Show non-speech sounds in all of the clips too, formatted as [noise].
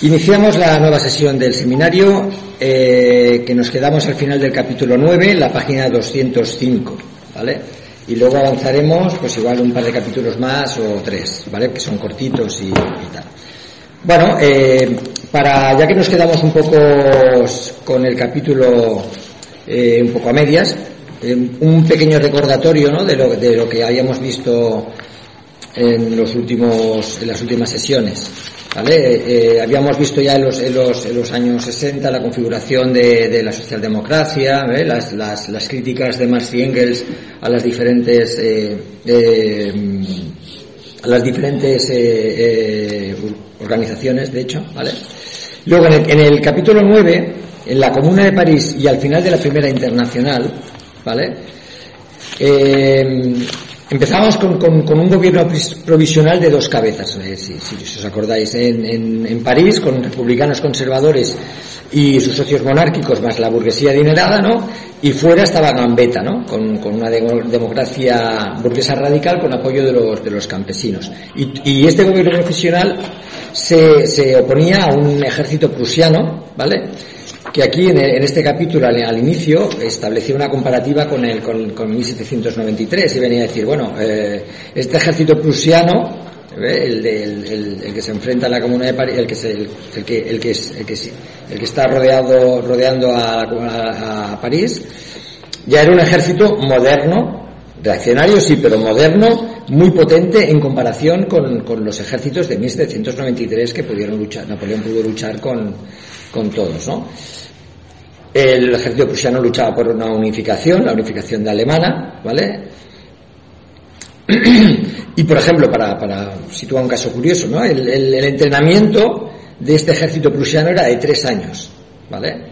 Iniciamos la nueva sesión del seminario eh, que nos quedamos al final del capítulo 9, la página 205, ¿vale? Y luego avanzaremos, pues igual un par de capítulos más o tres, ¿vale? Que son cortitos y, tal. Bueno, eh, para ya que nos quedamos un poco con el capítulo eh, un poco a medias, un pequeño recordatorio, ¿no? De lo, de lo que habíamos visto en los últimos, en las últimas sesiones. ¿Vale? Eh, habíamos visto ya en los, en los, en los, años 60 la configuración de, de la socialdemocracia, las, las, las, críticas de Marx y Engels a las diferentes, eh, eh, a las diferentes eh, organizaciones, de hecho. ¿vale? Luego, en el, en el, capítulo 9, en la Comuna de París y al final de la Primera Internacional, ¿vale? Empezamos con, un gobierno provisional de dos cabezas, eh, si, os acordáis, en, París, con republicanos conservadores y sus socios monárquicos, más la burguesía adinerada, ¿no? Y fuera estaba Gambetta, ¿no? Con, una de, democracia burguesa radical con apoyo de los, de los campesinos. Y, y este gobierno profesional se, se oponía a un ejército prusiano, ¿vale? Que aquí en, este capítulo al, inicio establecía una comparativa con, el, con, con 1793 y venía a decir, bueno, eh, este ejército prusiano, ¿eh? el, el, el, que se enfrenta a la Comuna de París, el que, se, el, que, el, que, el, que, el que está rodeado, rodeando a, a, a París, ya era un ejército moderno, reaccionario sí, pero moderno, muy potente en comparación con, con, los ejércitos de 1793 que pudieron luchar, Napoleón pudo luchar con, con todos, ¿no? El ejército prusiano luchaba por una unificación, la unificación de alemana, ¿vale? [clears throat] y por ejemplo, para, para situar un caso curioso, ¿no? El, el, el, entrenamiento de este ejército prusiano era de tres años, ¿vale?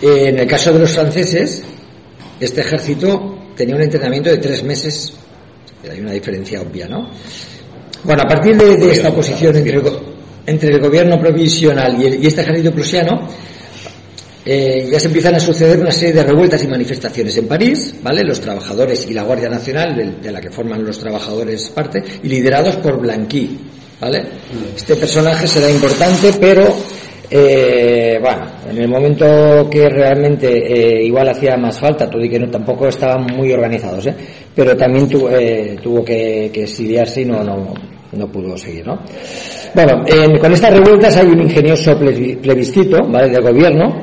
En el caso de los franceses, este ejército tenía un entrenamiento de tres meses, hay una diferencia obvia, ¿no? Bueno, a partir de, de esta oposición entre, entre el gobierno provisional y, el, y este ejército prusiano, eh, ya se empiezan a suceder una serie de revueltas y manifestaciones en París, ¿vale? Los trabajadores y la Guardia Nacional, de, de la que forman los trabajadores parte, y liderados por Blanqui, ¿vale? Este personaje será importante, pero eh, bueno, en el momento que realmente eh, igual hacía más falta, todo y que no, tampoco estaban muy organizados, ¿eh? pero también tu, eh, tuvo que, que, exiliarse y no, no, no pudo seguir, ¿no? Bueno, en, con estas revueltas hay un ingenioso plebiscito, ¿vale?, del gobierno,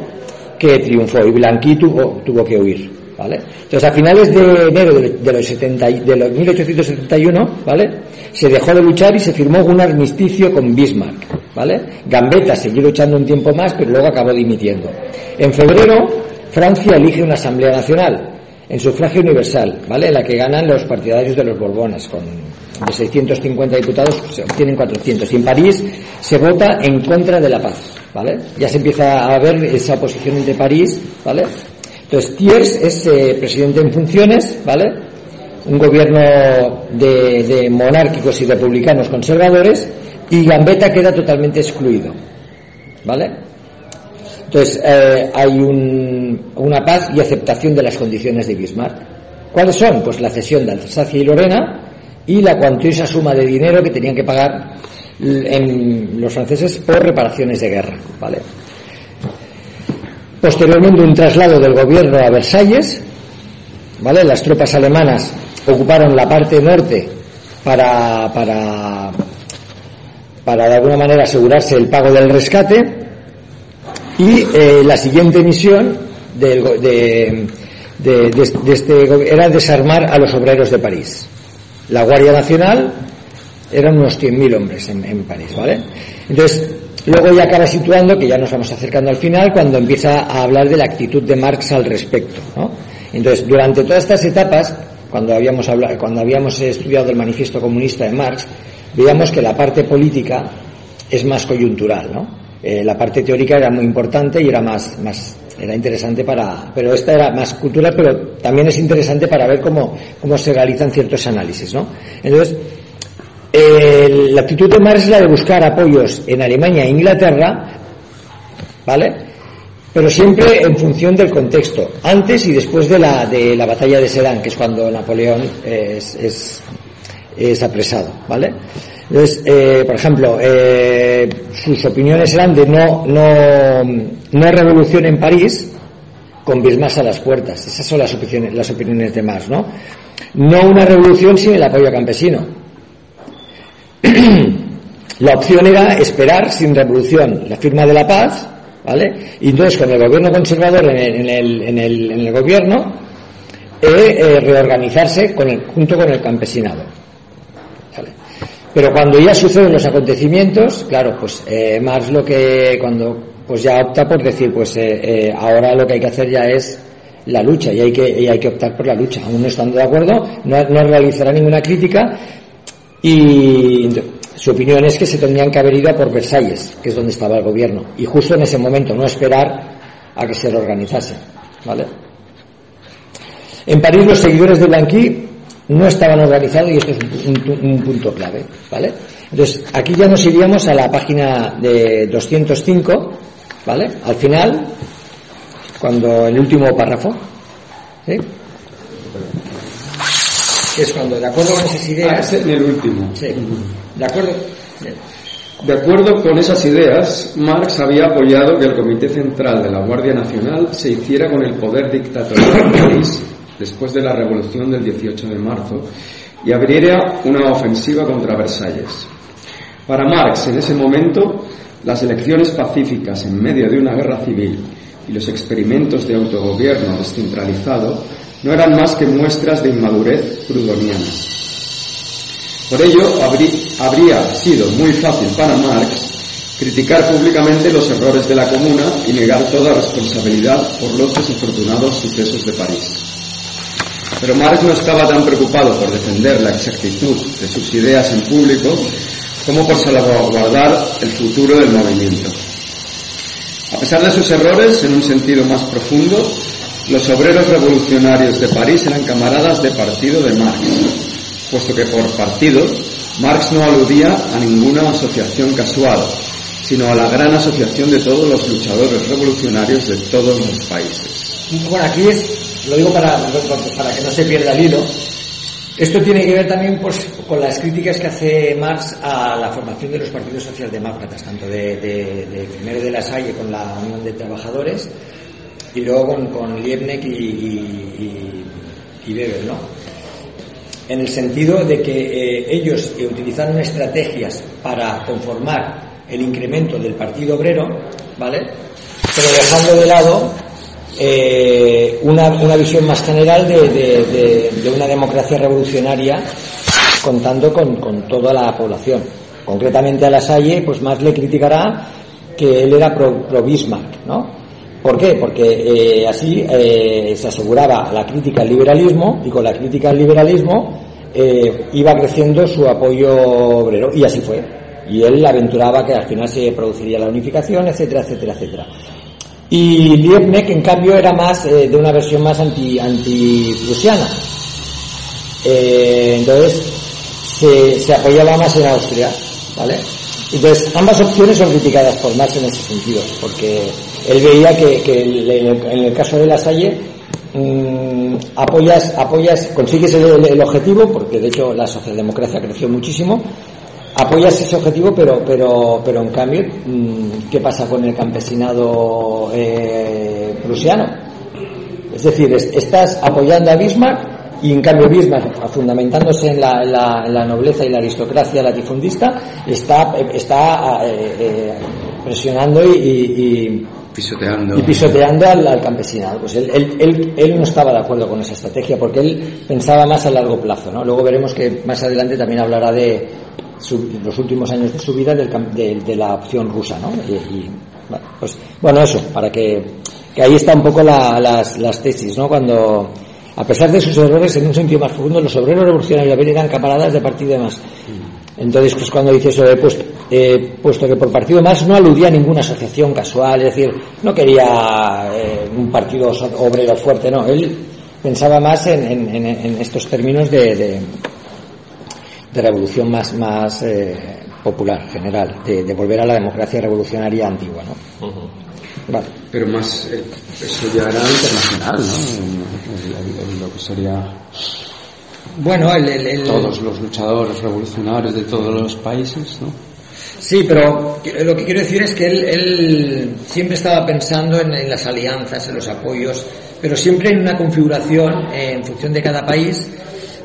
que triunfó y Blanqui tuvo, tuvo que huir, ¿vale? Entonces a finales de enero de, los, 70, de los 1871, ¿vale? Se dejó de luchar y se firmó un armisticio con Bismarck, ¿vale? Gambetta siguió luchando un tiempo más, pero luego acabó dimitiendo. En febrero, Francia elige una asamblea nacional en sufragio universal, ¿vale? La que ganan los partidarios de los Borbones, con de 650 diputados se obtienen 400. Y en París se vota en contra de la paz, ¿vale? Ya se empieza a ver esa oposición entre París, ¿vale? Entonces, Thiers es eh, presidente en funciones, ¿vale? Un gobierno de, de, monárquicos y republicanos conservadores y Gambetta queda totalmente excluido, ¿vale? Entonces, eh, hay un, una paz y aceptación de las condiciones de Bismarck. ¿Cuáles son? Pues la cesión de Alsacia y Lorena y la cuantiosa suma de dinero que tenían que pagar los franceses por reparaciones de guerra, ¿vale? Posteriormente un traslado del gobierno a Versalles, ¿vale? Las tropas alemanas ocuparon la parte norte para, para, para de alguna manera asegurarse el pago del rescate y eh, la siguiente misión del, de, de, de, de, este era desarmar a los obreros de París. La Guardia Nacional eran unos 100.000 hombres en, en, París, ¿vale? Entonces, luego ya acaba situando, que ya nos vamos acercando al final, cuando empieza a hablar de la actitud de Marx al respecto, ¿no? Entonces, durante todas estas etapas, cuando habíamos, hablado, cuando habíamos estudiado el manifiesto comunista de Marx, veíamos que la parte política es más coyuntural, ¿no? Eh, la parte teórica era muy importante y era más, más era interesante para, pero esta era más cultural, pero también es interesante para ver cómo, cómo se realizan ciertos análisis, ¿no? Entonces, la actitud de Marx es la de buscar apoyos en Alemania e Inglaterra, ¿vale? Pero siempre en función del contexto, antes y después de la, de la batalla de Sedan, que es cuando Napoleón es, es apresado, ¿vale? Entonces, eh, por ejemplo, eh, sus opiniones eran de no, no, no revolución en París con Bismarck a las puertas. Esas son las opiniones, las opiniones de Marx, ¿no? No una revolución sin el apoyo campesino. [clears throat] la opción era esperar sin revolución la firma de la paz, ¿vale? Y entonces con el gobierno conservador en el, en el, en el, en el gobierno, eh, eh, reorganizarse con el, junto con el campesinado. Pero cuando ya suceden los acontecimientos, claro, pues eh, Marx lo que cuando pues ya opta por decir, pues eh, eh, ahora lo que hay que hacer ya es la lucha y hay que, y hay que optar por la lucha. Aún no estando de acuerdo, no, no realizará ninguna crítica y su opinión es que se tendrían que haber ido a por Versalles, que es donde estaba el gobierno, y justo en ese momento no esperar a que se reorganizase. ¿vale? En París los seguidores de Blanqui no estaban organizados y esto es un, un, un, punto clave. ¿vale? Entonces, aquí ya nos iríamos a la página de 205, ¿vale? Al final, cuando el último párrafo, ¿sí? es cuando, de acuerdo con esas ideas. Ah, en el último. Sí, de acuerdo. De acuerdo con esas ideas, Marx había apoyado que el Comité Central de la Guardia Nacional se hiciera con el poder dictatorial en París después de la Revolución del 18 de marzo y abriera una ofensiva contra Versalles. Para Marx, en ese momento, las elecciones pacíficas en medio de una guerra civil y los experimentos de autogobierno descentralizado no eran más que muestras de inmadurez prudoniana. Por ello, habría sido muy fácil para Marx criticar públicamente los errores de la Comuna y negar toda responsabilidad por los desafortunados sucesos de París. Pero Marx no estaba tan preocupado por defender la exactitud de sus ideas en público como por salvaguardar el futuro del movimiento. A pesar de sus errores, en un sentido más profundo, los obreros revolucionarios de París eran camaradas de partido de Marx, puesto que por partido Marx no aludía a ninguna asociación casual, sino a la gran asociación de todos los luchadores revolucionarios de todos los países. Bueno, aquí es, lo digo para, para que no se pierda el hilo, esto tiene que ver también pues, con las críticas que hace Marx a la formación de los partidos socialdemócratas, tanto de, primero de la Salle con la Unión de Trabajadores y luego con, con Liebknecht y, y, Weber, ¿no? En el sentido de que eh, ellos utilizaron estrategias para conformar el incremento del Partido Obrero, ¿vale? Pero dejando de lado eh, una, una, visión más general de, de, de, una democracia revolucionaria contando con, con, toda la población. Concretamente a La Salle, pues más le criticará que él era pro, Bismarck, ¿no? ¿Por qué? Porque eh, así eh, se aseguraba la crítica al liberalismo y con la crítica al liberalismo iba creciendo su apoyo obrero y así fue. Y él aventuraba que al final se produciría la unificación, etcétera, etcétera, etcétera. Y Liebknecht, en cambio, era más eh, de una versión más anti, anti-prusiana. Eh, entonces, se, apoyaba más en Austria, ¿vale? Entonces, ambas opciones son criticadas por Marx en ese sentido, porque él veía que, en el caso de La Salle, mmm, apoyas, apoyas, consigues el, objetivo, porque de hecho la socialdemocracia creció muchísimo, apoyas ese objetivo, pero, pero, pero en cambio, ¿qué pasa con el campesinado eh, prusiano? Es decir, estás apoyando a Bismarck y en cambio Bismarck, fundamentándose en la, la, la nobleza y la aristocracia latifundista, está, está eh, eh, presionando y, y, pisoteando, y pisoteando al, al, campesinado. Pues él, él, él, él, no estaba de acuerdo con esa estrategia porque él pensaba más a largo plazo. ¿no? Luego veremos que más adelante también hablará de, su, los últimos años de su vida de, la opción rusa, ¿no? Y, pues, bueno, eso, para que, ahí está un poco la, las, tesis, ¿no? Cuando, a pesar de sus errores, en un sentido más profundo, los obreros revolucionarios eran camaradas de partido y demás. Entonces, pues cuando dice eso, pues, eh, puesto que por partido más no aludía a ninguna asociación casual, es decir, no quería eh, un partido obrero fuerte, no, él pensaba más en, en, estos términos de de revolución más, más eh, popular, general, de, de, volver a la democracia revolucionaria antigua, ¿no? Uh -huh. vale. Pero más, eh, eso ya era internacional, ¿no? En, en, en, lo que sería Bueno, el, todos los luchadores revolucionarios de todos los países, ¿no? Sí, pero lo que quiero decir es que él, siempre estaba pensando en, las alianzas, en los apoyos, pero siempre en una configuración en función de cada país,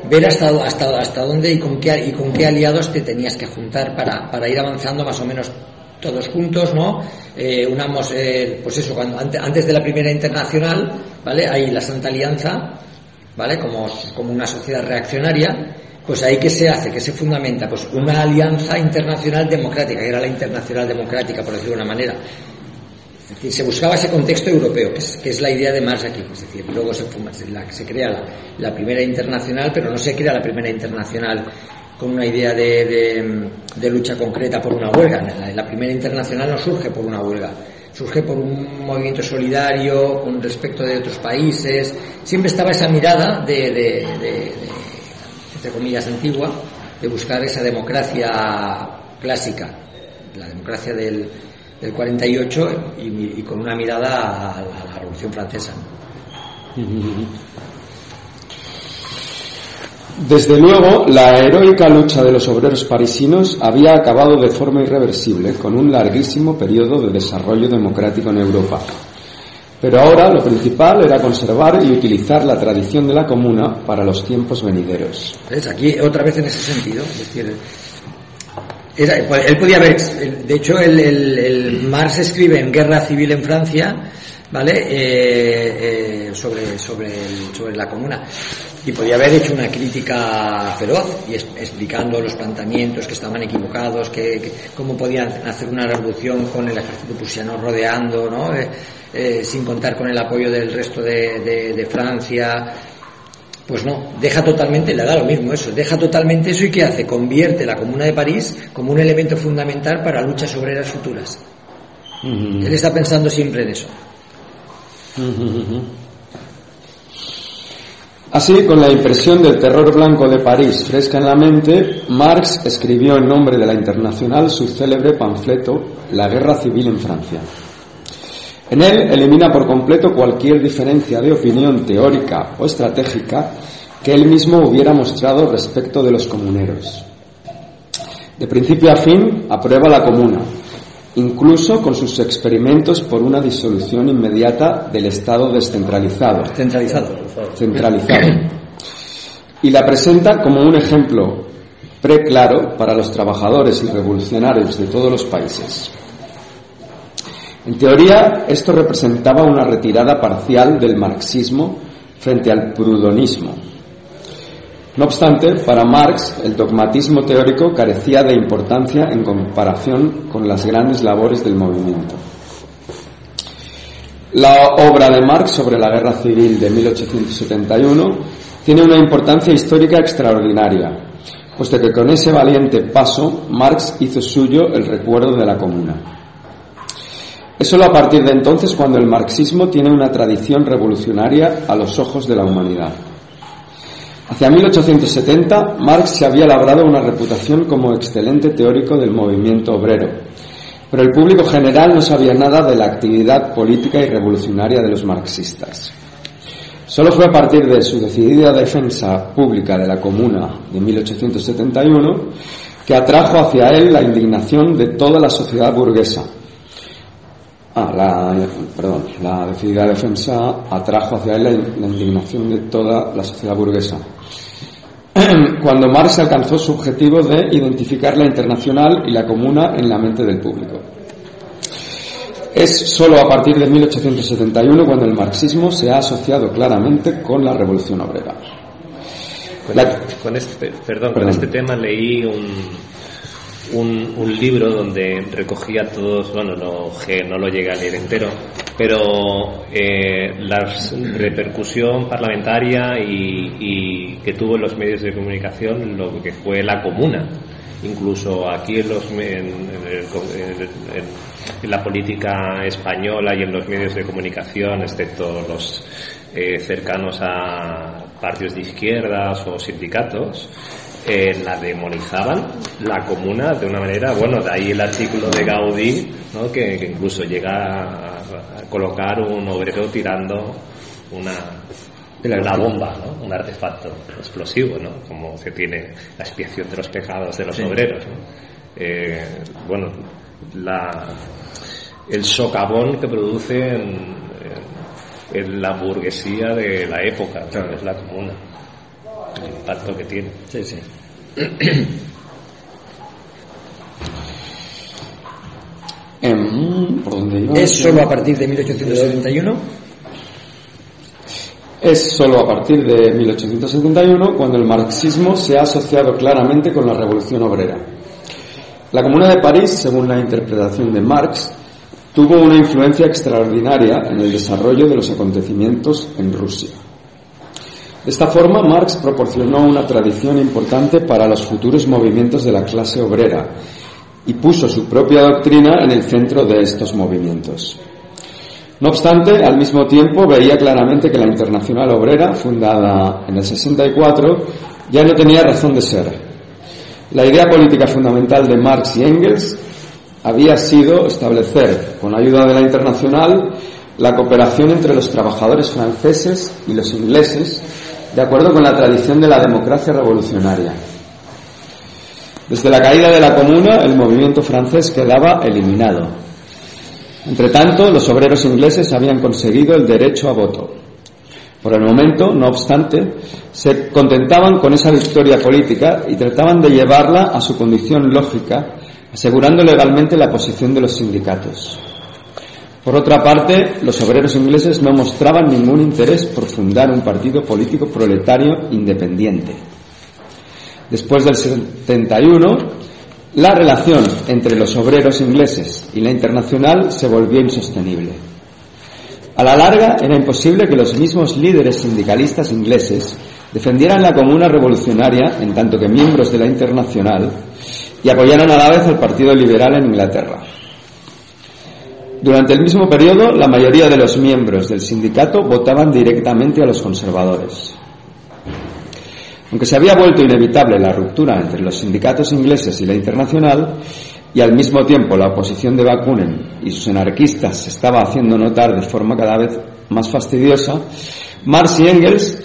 ver hasta, hasta, dónde y con, qué, con qué aliados te tenías que juntar para, para ir avanzando más o menos todos juntos, ¿no? Eh, unamos, eh, pues eso, cuando, antes de la primera internacional, ¿vale? Hay la Santa Alianza, ¿vale? Como, como una sociedad reaccionaria, pues ahí que se hace, que se fundamenta, pues una alianza internacional democrática, que era la internacional democrática, por decirlo de una manera. Es decir, se buscaba ese contexto europeo, que es, la idea de Marx aquí. Es decir, luego se, se crea la, primera internacional, pero no se crea la primera internacional con una idea de, lucha concreta por una huelga. La, primera internacional no surge por una huelga, surge por un movimiento solidario con respecto de otros países. Siempre estaba esa mirada de entre comillas, antigua, de buscar esa democracia clásica, la democracia del, del 48 y, con una mirada a, la Revolución Francesa. Desde luego, la heroica lucha de los obreros parisinos había acabado de forma irreversible con un larguísimo periodo de desarrollo democrático en Europa. Pero ahora lo principal era conservar y utilizar la tradición de la comuna para los tiempos venideros. Aquí otra vez en ese sentido, decir, él podía haber, de hecho el, Marx escribe en Guerra Civil en Francia, ¿vale? Eh, eh, sobre, sobre, sobre la comuna y podía haber hecho una crítica feroz y explicando los planteamientos que estaban equivocados, que, cómo podían hacer una revolución con el ejército prusiano rodeando, ¿no? Eh, sin contar con el apoyo del resto de, Francia. Pues no, deja totalmente, le da lo mismo eso, deja totalmente eso y ¿qué hace? Convierte la Comuna de París como un elemento fundamental para luchas obreras futuras. Él está pensando siempre en eso. Así, con la impresión del terror blanco de París fresca en la mente, Marx escribió en nombre de la Internacional su célebre panfleto La Guerra Civil en Francia. En él elimina por completo cualquier diferencia de opinión teórica o estratégica que él mismo hubiera mostrado respecto de los comuneros. De principio a fin, aprueba la comuna, incluso con sus experimentos por una disolución inmediata del Estado descentralizado. Centralizado. Centralizado. Y la presenta como un ejemplo preclaro para los trabajadores y revolucionarios de todos los países. En teoría, esto representaba una retirada parcial del marxismo frente al prudonismo. No obstante, para Marx el dogmatismo teórico carecía de importancia en comparación con las grandes labores del movimiento. La obra de Marx sobre la Guerra Civil de 1871 tiene una importancia histórica extraordinaria, puesto que con ese valiente paso Marx hizo suyo el recuerdo de la Comuna. Es solo a partir de entonces cuando el marxismo tiene una tradición revolucionaria a los ojos de la humanidad. Hacia 1870, Marx se había labrado una reputación como excelente teórico del movimiento obrero, pero el público general no sabía nada de la actividad política y revolucionaria de los marxistas. Solo fue a partir de su decidida defensa pública de la Comuna de 1871 que atrajo hacia él la indignación de toda la sociedad burguesa, Ah, la, perdón, la decidida defensa atrajo hacia él la, indignación de toda la sociedad burguesa. [clears throat] Cuando Marx alcanzó su objetivo de identificar la internacional y la comuna en la mente del público. Es solo a partir de 1871 cuando el marxismo se ha asociado claramente con la revolución obrera. Con, este, perdón, con este tema leí un, un, libro donde recogía todos, bueno, no, no lo llega a leer entero, pero eh, la repercusión parlamentaria y, que tuvo en los medios de comunicación lo que fue la comuna. Incluso aquí en, los, en, la política española y en los medios de comunicación, excepto los eh, cercanos a partidos de izquierdas o sindicatos, eh, la demonizaban, la comuna, de una manera, bueno, de ahí el artículo de Gaudí, ¿no? que, incluso llega a, colocar un obrero tirando una, una bomba, ¿no? un artefacto explosivo, ¿no? como se tiene la expiación de los pecados de los obreros. Eh, bueno, la, el socavón que produce en, la burguesía de la época, que es la comuna, el impacto que tiene. Sí, sí. [clears throat] ¿Es solo a partir de 1871? Es solo a partir de 1871 cuando el marxismo se ha asociado claramente con la revolución obrera. La Comuna de París, según la interpretación de Marx, tuvo una influencia extraordinaria en el desarrollo de los acontecimientos en Rusia. De esta forma, Marx proporcionó una tradición importante para los futuros movimientos de la clase obrera y puso su propia doctrina en el centro de estos movimientos. No obstante, al mismo tiempo veía claramente que la Internacional Obrera, fundada en el 64, ya no tenía razón de ser. La idea política fundamental de Marx y Engels había sido establecer, con ayuda de la Internacional, la cooperación entre los trabajadores franceses y los ingleses, de acuerdo con la tradición de la democracia revolucionaria. Desde la caída de la Comuna, el movimiento francés quedaba eliminado. Entre tanto, los obreros ingleses habían conseguido el derecho a voto. Por el momento, no obstante, se contentaban con esa victoria política y trataban de llevarla a su condición lógica, asegurando legalmente la posición de los sindicatos. Por otra parte, los obreros ingleses no mostraban ningún interés por fundar un partido político proletario independiente. Después del 71, la relación entre los obreros ingleses y la internacional se volvió insostenible. A la larga era imposible que los mismos líderes sindicalistas ingleses defendieran la comuna revolucionaria en tanto que miembros de la internacional y apoyaran a la vez al Partido Liberal en Inglaterra. Durante el mismo periodo, la mayoría de los miembros del sindicato votaban directamente a los conservadores. Aunque se había vuelto inevitable la ruptura entre los sindicatos ingleses y la internacional, y al mismo tiempo la oposición de Bakunin y sus anarquistas se estaba haciendo notar de forma cada vez más fastidiosa, Marx y Engels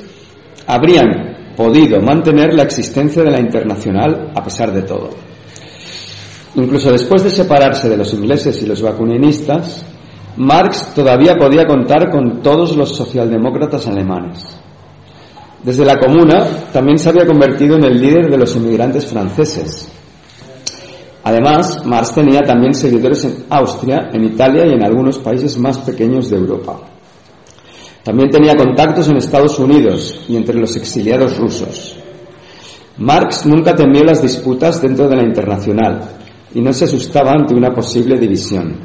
habrían podido mantener la existencia de la internacional a pesar de todo. Incluso después de separarse de los ingleses y los bakuninistas, Marx todavía podía contar con todos los socialdemócratas alemanes. Desde la Comuna también se había convertido en el líder de los inmigrantes franceses. Además, Marx tenía también seguidores en Austria, en Italia y en algunos países más pequeños de Europa. También tenía contactos en Estados Unidos y entre los exiliados rusos. Marx nunca temió las disputas dentro de la internacional y no se asustaba ante una posible división.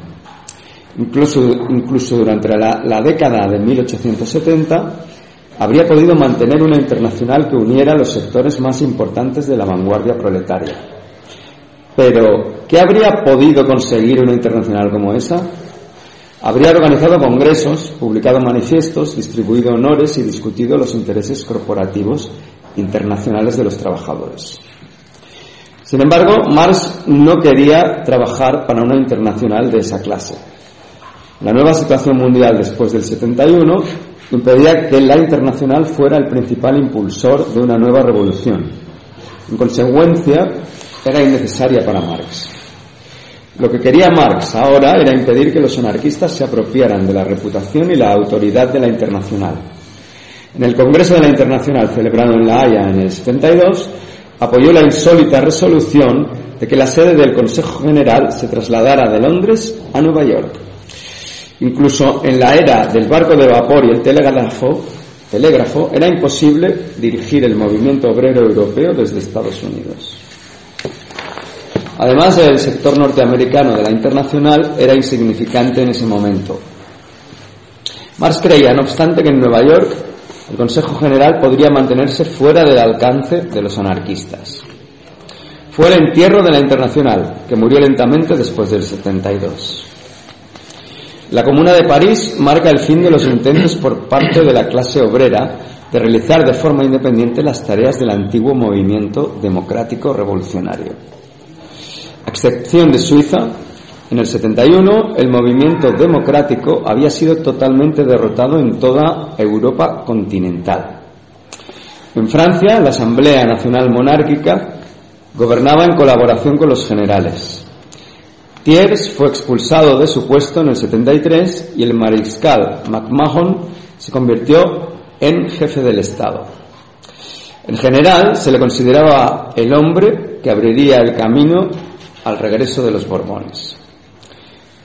Incluso, incluso durante la, la década de 1870, habría podido mantener una internacional que uniera los sectores más importantes de la vanguardia proletaria. Pero, ¿qué habría podido conseguir una internacional como esa? Habría organizado congresos, publicado manifiestos, distribuido honores y discutido los intereses corporativos internacionales de los trabajadores. Sin embargo, Marx no quería trabajar para una internacional de esa clase. La nueva situación mundial después del 71 impedía que la internacional fuera el principal impulsor de una nueva revolución. En consecuencia, era innecesaria para Marx. Lo que quería Marx ahora era impedir que los anarquistas se apropiaran de la reputación y la autoridad de la internacional. En el Congreso de la Internacional celebrado en La Haya en el 72, apoyó la insólita resolución de que la sede del Consejo General se trasladara de Londres a Nueva York. Incluso en la era del barco de vapor y el telégrafo, era imposible dirigir el movimiento obrero europeo desde Estados Unidos. Además, el sector norteamericano de la internacional era insignificante en ese momento. Marx creía, no obstante, que en Nueva York el Consejo General podría mantenerse fuera del alcance de los anarquistas. Fue el entierro de la internacional, que murió lentamente después del 72. La Comuna de París marca el fin de los intentos por parte de la clase obrera de realizar de forma independiente las tareas del antiguo movimiento democrático revolucionario. A excepción de Suiza, En el 71, el movimiento democrático había sido totalmente derrotado en toda Europa continental. En Francia, la Asamblea Nacional Monárquica gobernaba en colaboración con los generales. Thiers fue expulsado de su puesto en el 73 y el mariscal McMahon se convirtió en jefe del Estado. En general, se le consideraba el hombre que abriría el camino al regreso de los Borbones.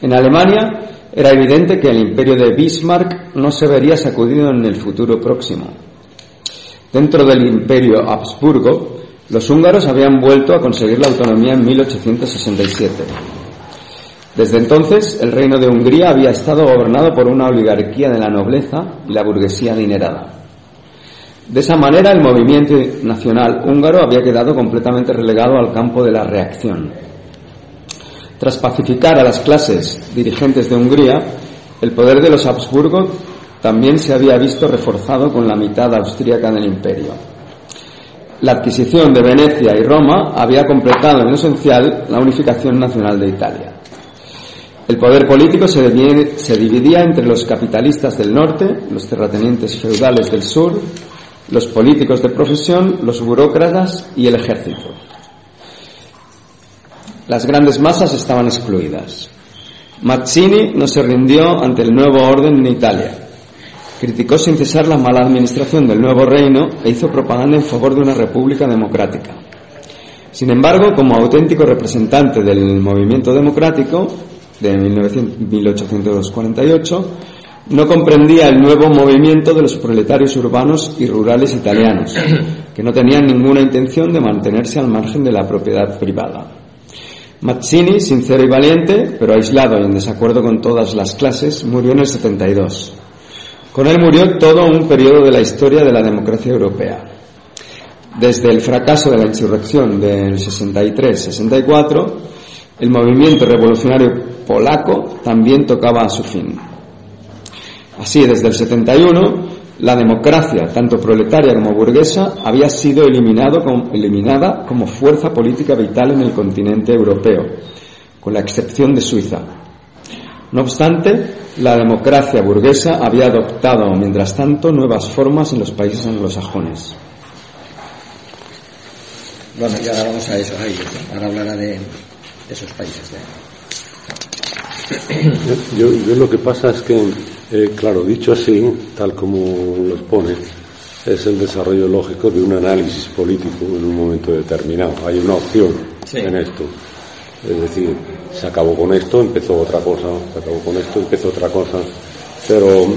En Alemania era evidente que el imperio de Bismarck no se vería sacudido en el futuro próximo. Dentro del imperio Habsburgo, los húngaros habían vuelto a conseguir la autonomía en 1867. Desde entonces, el reino de Hungría había estado gobernado por una oligarquía de la nobleza y la burguesía adinerada. De esa manera, el movimiento nacional húngaro había quedado completamente relegado al campo de la reacción. Tras pacificar a las clases dirigentes de Hungría, el poder de los Habsburgo también se había visto reforzado con la mitad austríaca del imperio. La adquisición de Venecia y Roma había completado en esencial la unificación nacional de Italia. El poder político se, dividía entre los capitalistas del norte, los terratenientes feudales del sur, los políticos de profesión, los burócratas y el ejército. Las grandes masas estaban excluidas. Mazzini no se rindió ante el nuevo orden en Italia. Criticó sin cesar la mala administración del nuevo reino e hizo propaganda en favor de una república democrática. Sin embargo, como auténtico representante del movimiento democrático de 1848, no comprendía el nuevo movimiento de los proletarios urbanos y rurales italianos, que no tenían ninguna intención de mantenerse al margen de la propiedad privada. Mazzini, sincero y valiente, pero aislado y en desacuerdo con todas las clases, murió en el 72. Con él murió todo un periodo de la historia de la democracia europea. Desde el fracaso de la insurrección del 63-64, el movimiento revolucionario polaco también tocaba a su fin. Así, desde el 71, la democracia, tanto proletaria como burguesa, había sido eliminado eliminada como fuerza política vital en el continente europeo, con la excepción de Suiza. No obstante, la democracia burguesa había adoptado, mientras tanto, nuevas formas en los países anglosajones. Bueno, y ahora vamos a eso, a ellos. Ahora hablará de, esos países. Yo, yo, lo que pasa es que eh, claro, dicho así, tal como lo expone, es el desarrollo lógico de un análisis político en un momento determinado. Hay una opción en esto. Es decir, se acabó con esto, empezó otra cosa, se acabó con esto, empezó otra cosa. Pero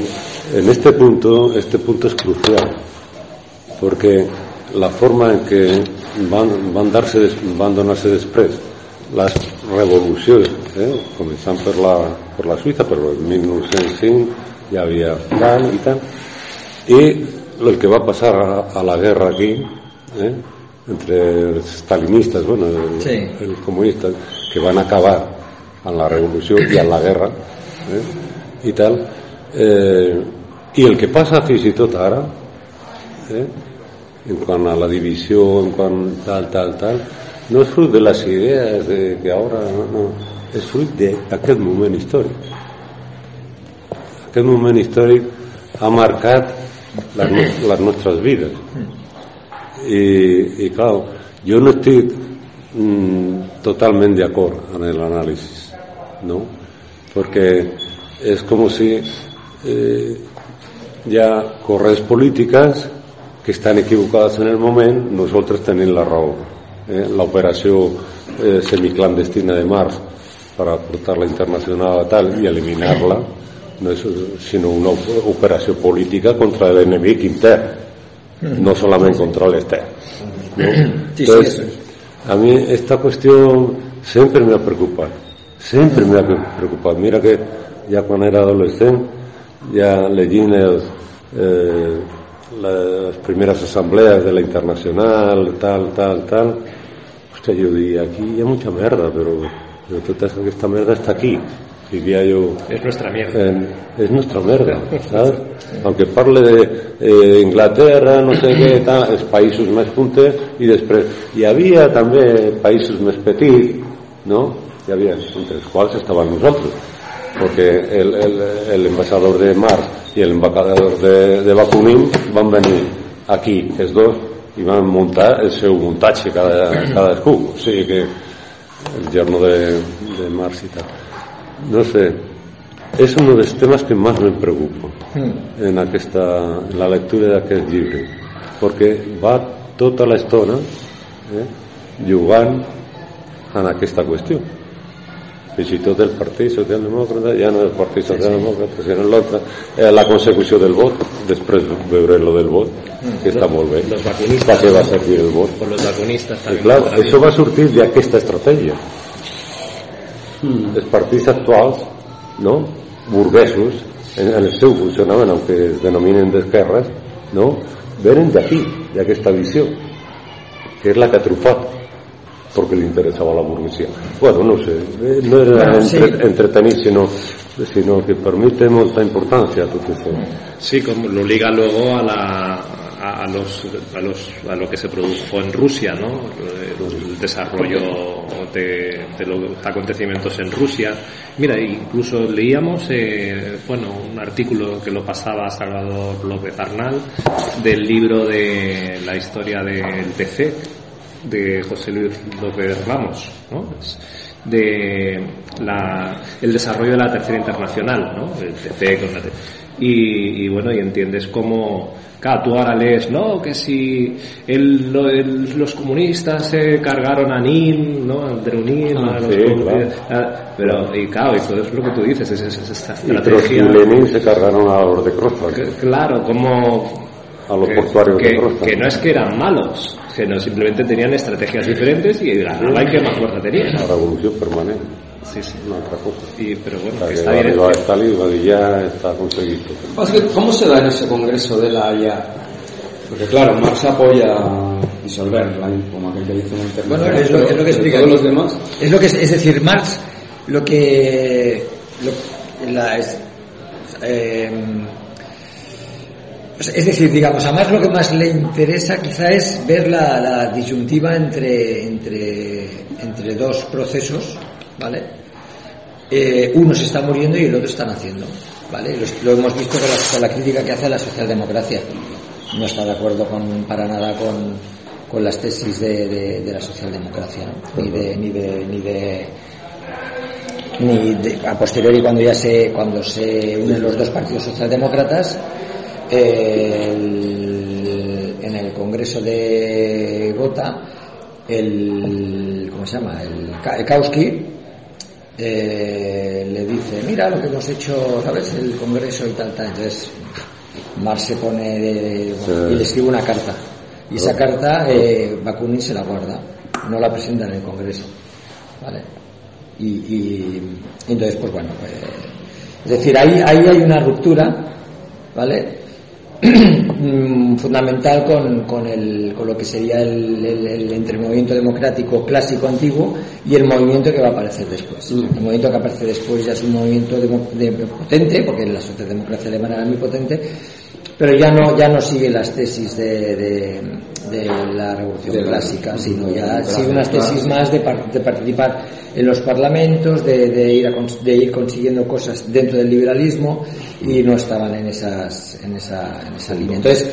en este punto, este punto es crucial, porque la forma en que van, van, darse, van donarse después las revoluciones, eh? por la, por la Suiza, pero en 1905 ya había tal y tal. Y lo que va a pasar a, la guerra aquí, ¿eh? entre los stalinistas, bueno, el, comunistas, que van a acabar a la revolución y a la guerra, ¿eh? y tal. Eh, y el que pasa a Fisitotara, ¿eh? en cuanto a la división, en tal, tal, tal, no es fruto de las ideas de que ahora, no, es fruto de aquel momento histórico. Aquel momento histórico ha marcado las, nuestras vidas. Y, claro, yo no estoy mm, totalmente de acuerdo en el análisis, ¿no? Porque es como si eh, ya correas políticas que están equivocadas en el momento, nosotros tenemos la razón eh, la operación eh, semiclandestina de Mars para aportar la internacional a tal y eliminarla, no es sino una operación política contra el enemigo interno, no solamente contra el externo. Entonces, a mí esta cuestión siempre me ha preocupado, siempre me ha preocupado. Mira que ya cuando era adolescente, ya leí eh, las primeras asambleas de la internacional, tal, tal, tal, yo diría, aquí hay mucha merda, pero, pero que esta merda está aquí. Diría yo. Es nuestra mierda. es nuestra merda, ¿sabes? Aunque parle de eh, Inglaterra, no sé qué, [coughs] tal, es países más puntes y después. Y había también países más petit, ¿no? y había, entre los cuales estaban nosotros, porque el, el, el embajador de Mars y el embajador de, de Bakunin van venir aquí, es dos, i van muntar el seu muntatge cada, cadascú, o sigui que el yerno de, de Marx y tal. No sé, és un dels temes que més me preocupa Mm. en, aquesta, en la lectura d'aquest llibre perquè va tota l'estona eh, jugant en aquesta qüestió fins i tot el Partit Socialdemòcrata ja no el Partit Socialdemòcrata sinó l'altre eh, la consecució del vot després veuré lo del vot que està molt bé Los pa què va servir el vot Por los vacunistas i clar, això va sortir d'aquesta estratègia els partits actuals no? burguesos en, en el seu funcionament aunque es denominen d'esquerres no? venen d'aquí d'aquesta visió que és la que ha trufat perquè li interessava a la burguesia bueno, no sé, eh, no era Bueno, sí. entre, entretenir sinó, sinó que per mi té molta importància tot això Sí, como lo liga luego a la a, los a los a lo que se produjo en Rusia, ¿no? El, el desarrollo de, de los acontecimientos en Rusia. Mira, incluso leíamos, eh, bueno, un artículo que lo pasaba Salvador López Arnal del libro de la historia del PC de José Luis López Ramos, ¿no? De la, el desarrollo de la tercera internacional, ¿no? El TC con la y, y bueno, y entiendes cómo, claro, tú ahora lees, no, que si el- lo- el- los comunistas se cargaron a Nin, ¿no? A Drunin, Ah, a los sí, comunistas, ah, pero, y claro, y todo es lo que tú dices, es, es- es esta y Trotsky estrategia. y Lenin se cargaron a los de Crossfire Claro, como a los que, portuarios que- de Crossfire que no es que eran malos, sino simplemente tenían estrategias diferentes y ganaba el que más fuerza tenía. la revolución permanente Sí, sí. una otra cosa Y, pero bueno, que está bien. va ja està aconseguit Pasa que, ¿Cómo se da en ese congreso de la Haya? Porque claro, Marx apoya disolverla, como aquel que dice en internet. Bueno, es lo, es lo que explica. Todos los demás. Es lo que es, es decir, Marx lo que lo- la es, eh, o sea, es decir, digamos, a Marx lo que más le interesa quizá es ver la, la disyuntiva entre, entre, entre dos procesos, ¿vale? Eh, uno se está muriendo y el otro está naciendo, ¿vale? Lo, lo hemos visto con la, con la crítica que hace a la socialdemocracia. No está de acuerdo con, para nada con, con las tesis de, de- de la socialdemocracia, ¿no? ni de, ni de, ni de ni de- a posteriori cuando ya se cuando se unen los dos partidos socialdemócratas el- en el congreso de Gotha el cómo se llama el, Ka- el Kautsky eh, le dice mira lo que hemos hecho sabes el congreso y tal tal entonces Marx se pone de- y le escribe una carta. Y esa carta eh, Bakunin se la guarda no la presenta en el congreso vale y, y- entonces pues bueno pues, es decir ahí ahí hay una ruptura vale fundamental con, con, el, con lo que sería el, el, el entre el movimiento democrático clásico antiguo y el movimiento que va a aparecer después. El movimiento que aparece después ya es un movimiento de- potente, porque la socialdemocracia alemana era muy potente, pero ya no ya no sigue las tesis de, de, de la revolución De la- clásica, sino ya sigue unas tesis más de, par- de participar en los parlamentos, de, ir a de ir consiguiendo cosas dentro del liberalismo y no estaban en esas en esa, en esa línea. Entonces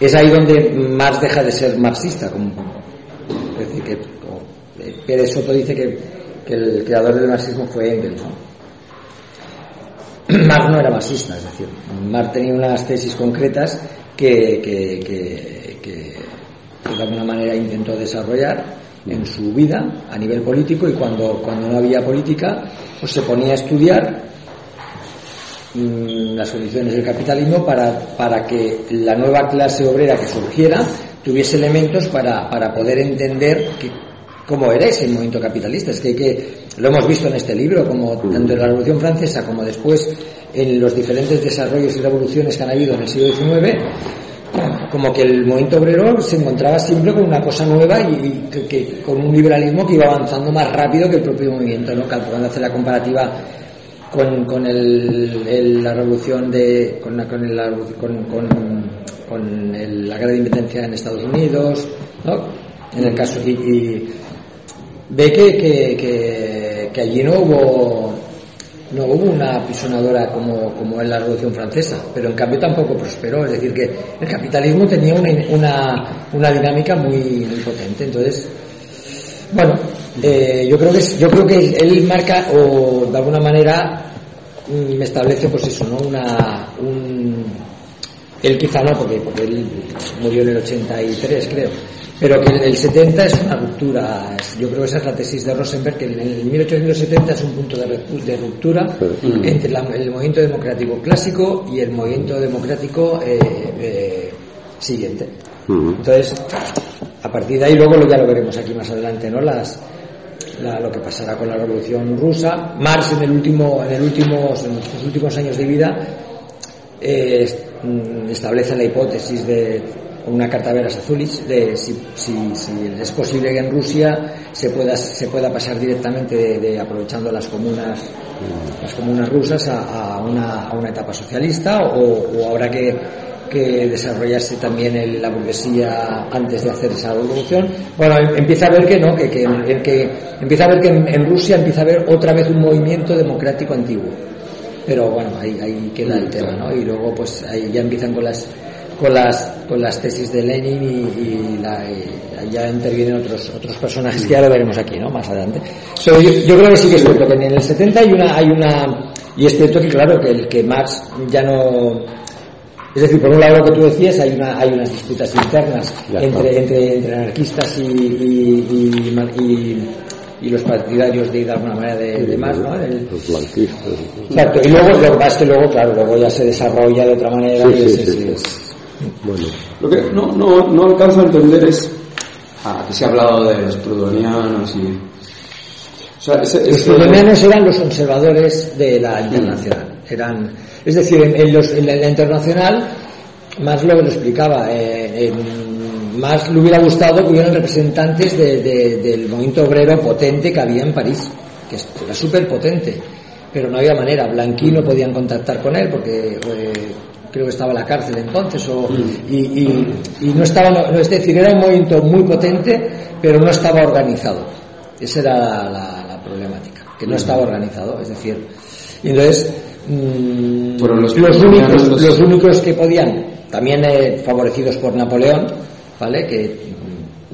es ahí donde Marx deja de ser marxista, como es decir que eh, Pérez Soto dice que, que el creador del marxismo fue Engels. ¿no? [clears throat] Marx no era marxista, es decir, Marx tenía unas tesis concretas que, de alguna manera intentó desarrollar en su vida a nivel político y cuando, cuando no había política pues se ponía a estudiar mm, las condiciones del capitalismo para, para que la nueva clase obrera que surgiera tuviese elementos para, para poder entender que, cómo era ese movimiento capitalista. Es que, que lo hemos visto en este libro, como tanto en la Revolución Francesa como después en los diferentes desarrollos y revoluciones que han habido en el siglo XIX, como que el movimiento obrero se encontraba siempre con una cosa nueva y, que, con un liberalismo que iba avanzando más rápido que el propio movimiento, ¿no? Cal- Cuando hace la comparativa con, el, el- la revolución de con, con, el- con, con- el- la guerra de independencia en Estados Unidos, ¿no? En el caso y- ve que, que, que, allí no hubo no hubo una apisonadora como, como en la Revolución Francesa, pero en cambio tampoco prosperó. Es decir, que el capitalismo tenía una, una, una dinámica muy, muy potente. Entonces, bueno, eh, yo creo que yo creo que él marca o de alguna manera mm, me establece pues eso, ¿no? Una un él quizá no porque porque él murió en el 83 creo, pero que el 70 es una ruptura. Yo creo que esa es la tesis de Rosenberg que en el 1870 es un punto de, ruptura Sí. entre la- el movimiento democrático clásico y el movimiento democrático eh, eh, siguiente. Ujú. Entonces, a partir de ahí luego ya lo veremos aquí más adelante, ¿no? Las, la- lo que pasará con la Revolución Rusa. Marx en el último, en el último, en los últimos años de vida eh, mm, establece la hipótesis de una carta veras azulis de si, si- si es posible que en Rusia se pueda se pueda pasar directamente de, aprovechando las comunas las comunas rusas a, una, a una etapa socialista o, habrá que, que desarrollarse también el- la burguesía antes de hacer esa revolución. Bueno, em- empieza a ver que no, que, que, que empieza a ver que en, en Rusia empieza a haber otra vez un movimiento democrático antiguo. Pero bueno, ahí, ahí queda el tema, ¿no? Y luego pues ahí ya empiezan con las con las con las tesis de Lenin y, y la- y ya intervienen otros otros personajes que ya lo veremos aquí, ¿no? Más adelante. Pero yo, yo creo que sí que es cierto que en el 70 hay una hay una y es cierto que claro que el que Marx ya no es decir, por un lado lo que tú decías, hay, una, hay unas disputas internas Ya, entre, claro. entre, entre anarquistas y, y, y, y- los partidarios de, de alguna manera de, de Marx, ¿no? El- Los blanquistas. Exacto, y luego lo que pasa es que luego, claro, luego ya se desarrolla de otra manera Sí, y sí, es- sí, es- Bueno, Lo que no, no, no alcanzo a entender es. Ah, que se ha hablado de los prudonianos y. O sea, ese, Los ese- prudonianos eran los conservadores de la internacional. Eran, es decir, en, en los- en la, en la internacional, más lo, lo explicaba, eh, en- más le hubiera gustado que hubieran representantes de- de- del movimiento obrero potente que había en París, que era súper potente, pero no había manera. Blanquí no podían contactar con él porque eh, creo que estaba en la cárcel entonces, o, y, y- y no estaba, no- es decir, era un movimiento muy potente, pero no estaba organizado. Esa era la, la- la problemática, que no estaba organizado, es decir, y entonces mm, únicos, los únicos que podían, también eh, favorecidos por Napoleón, ¿vale? Que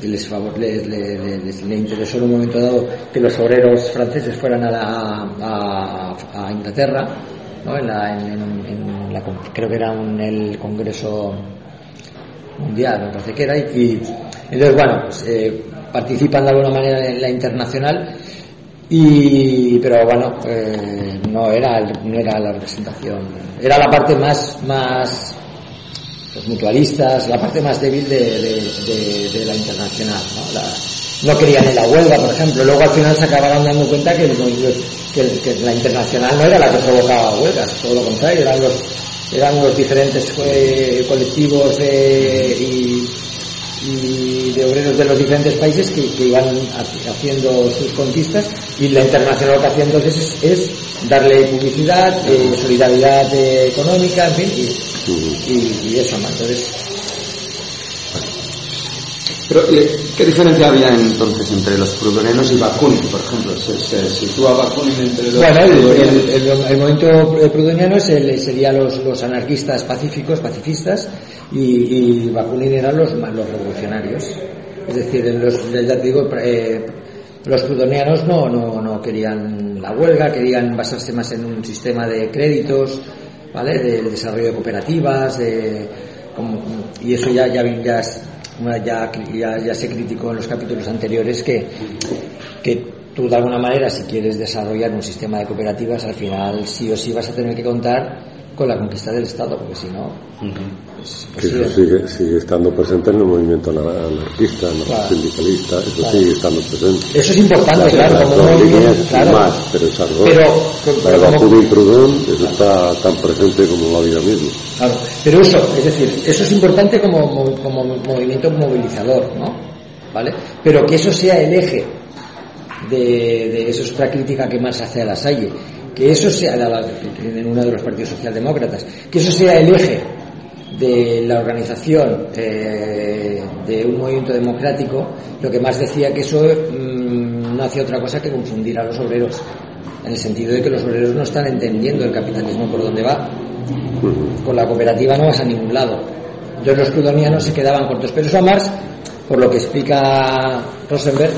les, les- le- le- les- le interesó en un momento dado que los obreros franceses fueran a, la- a- Inglaterra, ¿no? En la, en- la creo que era un- el Congreso mundial, me parece que era, y, entonces, bueno, pues, eh, participan de alguna manera en la internacional, y, pero bueno, eh, no, era, no era la representación, era la parte más, más los mutualistas, la parte más débil de, la internacional. ¿no? No querían en la huelga, por ejemplo. Luego al final se acabaron dando cuenta que, la internacional no era la que provocaba huelgas, todo lo contrario, eran los, eran los diferentes eh, colectivos y, de obreros de los diferentes países que, que iban ha- haciendo sus conquistas y la internacional lo que hacía entonces es, es darle publicidad, eh, solidaridad eh, económica, en fin, y, y, y eso más. Entonces, Pero, eh, ¿qué diferencia había entonces entre los prudonianos y Bakunin, por ejemplo? ¿Se, se sitúa Bakunin entre los bueno, el, prudonianos? el, el- el movimiento prudoniano es el, sería los, los anarquistas pacíficos, pacifistas, y, y Bakunin eran los, ma- los revolucionarios. Es decir, en los, ya te digo, eh, los prudonianos no, no, no querían la huelga, querían basarse más en un sistema de créditos, ¿vale? Del desarrollo de cooperativas, y eso ya, ya, ya, ya, ya, ya se criticó en los capítulos anteriores que, que tú de alguna manera si quieres desarrollar un sistema de cooperativas al final sí o sí vas a tener que contar con la conquista del Estado porque si no es que eso imposible. sigue, sigue estando presente en el movimiento ana- anarquista, ¿no? Claro. sindicalista, eso Claro. sigue estando presente. Eso es importante, claro, como movimiento, líneas claro. más, pero es algo. Pero- pero como- y Proudhon, eso está tan presente como la vida misma. Claro, pero eso, es decir, eso es importante como, mo- como movimiento movilizador, ¿no? ¿Vale? Pero que eso sea el eje de, de eso es otra crítica que más hace a la Salle, que eso sea, la- en uno de los partidos socialdemócratas, que eso sea el eje de la organización eh, de un movimiento democrático, lo que más decía que eso mm, no hacía otra cosa que confundir a los obreros, en el sentido de que los obreros no están entendiendo el capitalismo por dónde va. Con la cooperativa no vas a ningún lado. Entonces los crudonianos se quedaban cortos. Pero eso a Marx, por lo que explica Rosenberg,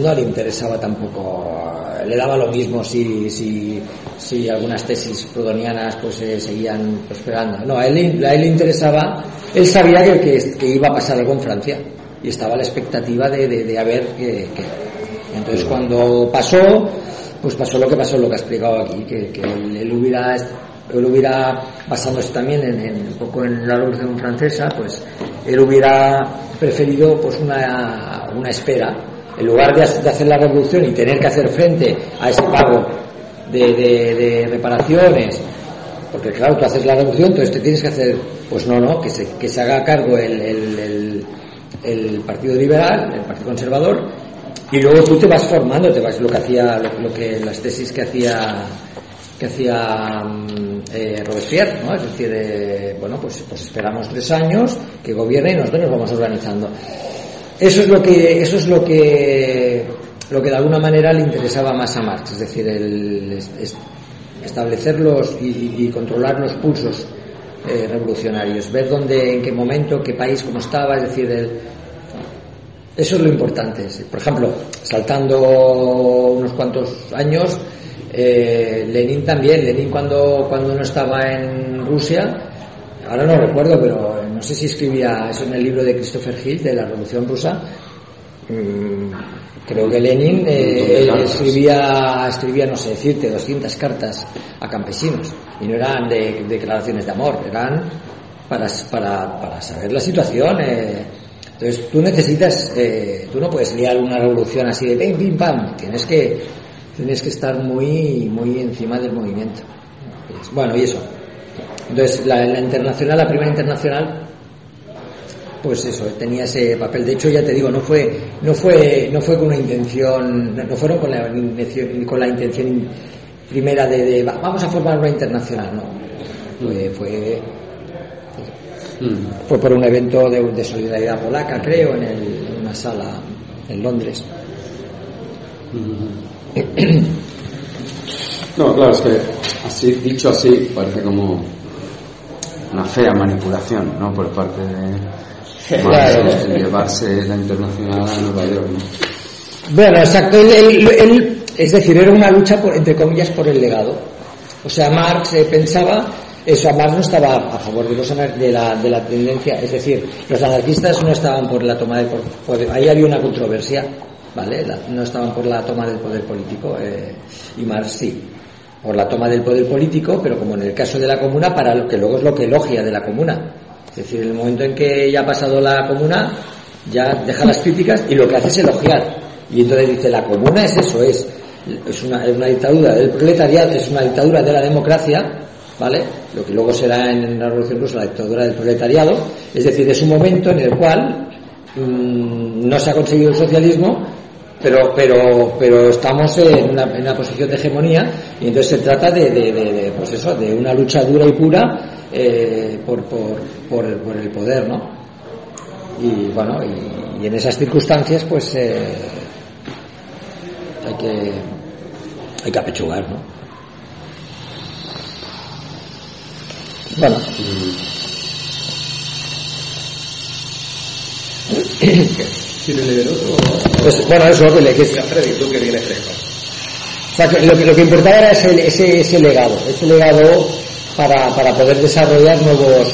no le interesaba tampoco, le daba lo mismo si, si, si algunas tesis prudonianas pues eh, seguían prosperando. No, a él, a él le interesaba, él sabía que, que, iba a pasar algo en Francia y estaba la expectativa de, de, de a ver qué. Entonces cuando pasó, pues pasó lo que pasó, lo que ha explicado aquí, que, que él, hubiera él hubiera, basándose también en, un poco en la Revolución Francesa, pues él hubiera preferido pues una, una espera en lugar de, hacer la revolución y tener que hacer frente a ese pago de, reparaciones, porque claro, tú haces la revolución, entonces te tienes que hacer, pues no, no, que se, que se haga cargo el, el, Partido Liberal, el Partido Conservador, y luego tú te vas formando, te vas lo que hacía, lo, que las tesis que hacía que hacía mm, eh, Robespierre, ¿no? Es decir, eh, bueno, pues, pues esperamos tres años que gobierne y nosotros nos vamos organizando. Eso es lo que, eso es lo que, lo que de alguna manera le interesaba más a Marx, es decir, el, establecerlos y, controlar los pulsos eh, revolucionarios, ver dónde, en qué momento, qué país, cómo estaba, es decir, eso es lo importante. Por ejemplo, saltando unos cuantos años, eh, Lenin también, Lenin cuando, cuando no estaba en Rusia, ahora no recuerdo, pero no sé si escribía eso en el libro de Christopher Hill de la Revolución Rusa. Mm, creo que Lenin eh, escribía, escribía, no sé decirte, 200 cartas a campesinos y no eran de, declaraciones de amor, eran para, para, para saber la situación. Eh. Entonces tú necesitas, eh, tú no puedes liar una revolución así de pim, pim, pam, tienes que, tienes que estar muy, muy encima del movimiento. Bueno, y eso. Entonces, la, la, internacional, la primera internacional, pues eso, tenía ese papel. De hecho, ya te digo, no fue, no fue, no fue con una intención, no fueron con la intención, con la intención primera de, vamos a formar una internacional, no. Fue, fue, fue por un evento de, solidaridad polaca, creo, en, en, una sala en Londres. No, claro, es que así, dicho así, parece como una fea manipulación, ¿no? Por parte de claro. llevarse la internacional a Nueva York. Bueno, exacto. Él, es decir, era una lucha, por, entre comillas, por el legado. O sea, Marx eh, pensaba eso, Marx no estaba a favor de, los, de, la, de la tendencia, es decir, los anarquistas no estaban por la toma del poder, ahí había una controversia, ¿vale? no estaban por la toma del poder político, eh, y Marx sí por la toma del poder político, pero como en el caso de la comuna, para lo que luego es lo que elogia de la comuna. Es decir, en el momento en que ya ha pasado la comuna, ya deja las críticas y lo que hace es elogiar. Y entonces dice, la comuna es eso, es, es, una, es una dictadura del proletariado, es una dictadura de la democracia, ¿vale? Lo que luego será en la Revolución Rusa la dictadura del proletariado. Es decir, es un momento en el cual mm, no se ha conseguido el socialismo, pero pero pero estamos en una, en una, posición de hegemonía y entonces se trata de, de, de, pues eso de una lucha dura y pura eh, por, por, por, el, por, el, poder no y bueno y, y en esas circunstancias pues eh, hay que hay que apechugar no bueno ¿Quiere leer otro? Pues, bueno, eso, que le que... Tú que fresco. O sea, que lo, que, lo que importaba era ese, ese, ese legado, ese legado para, para poder desarrollar nuevos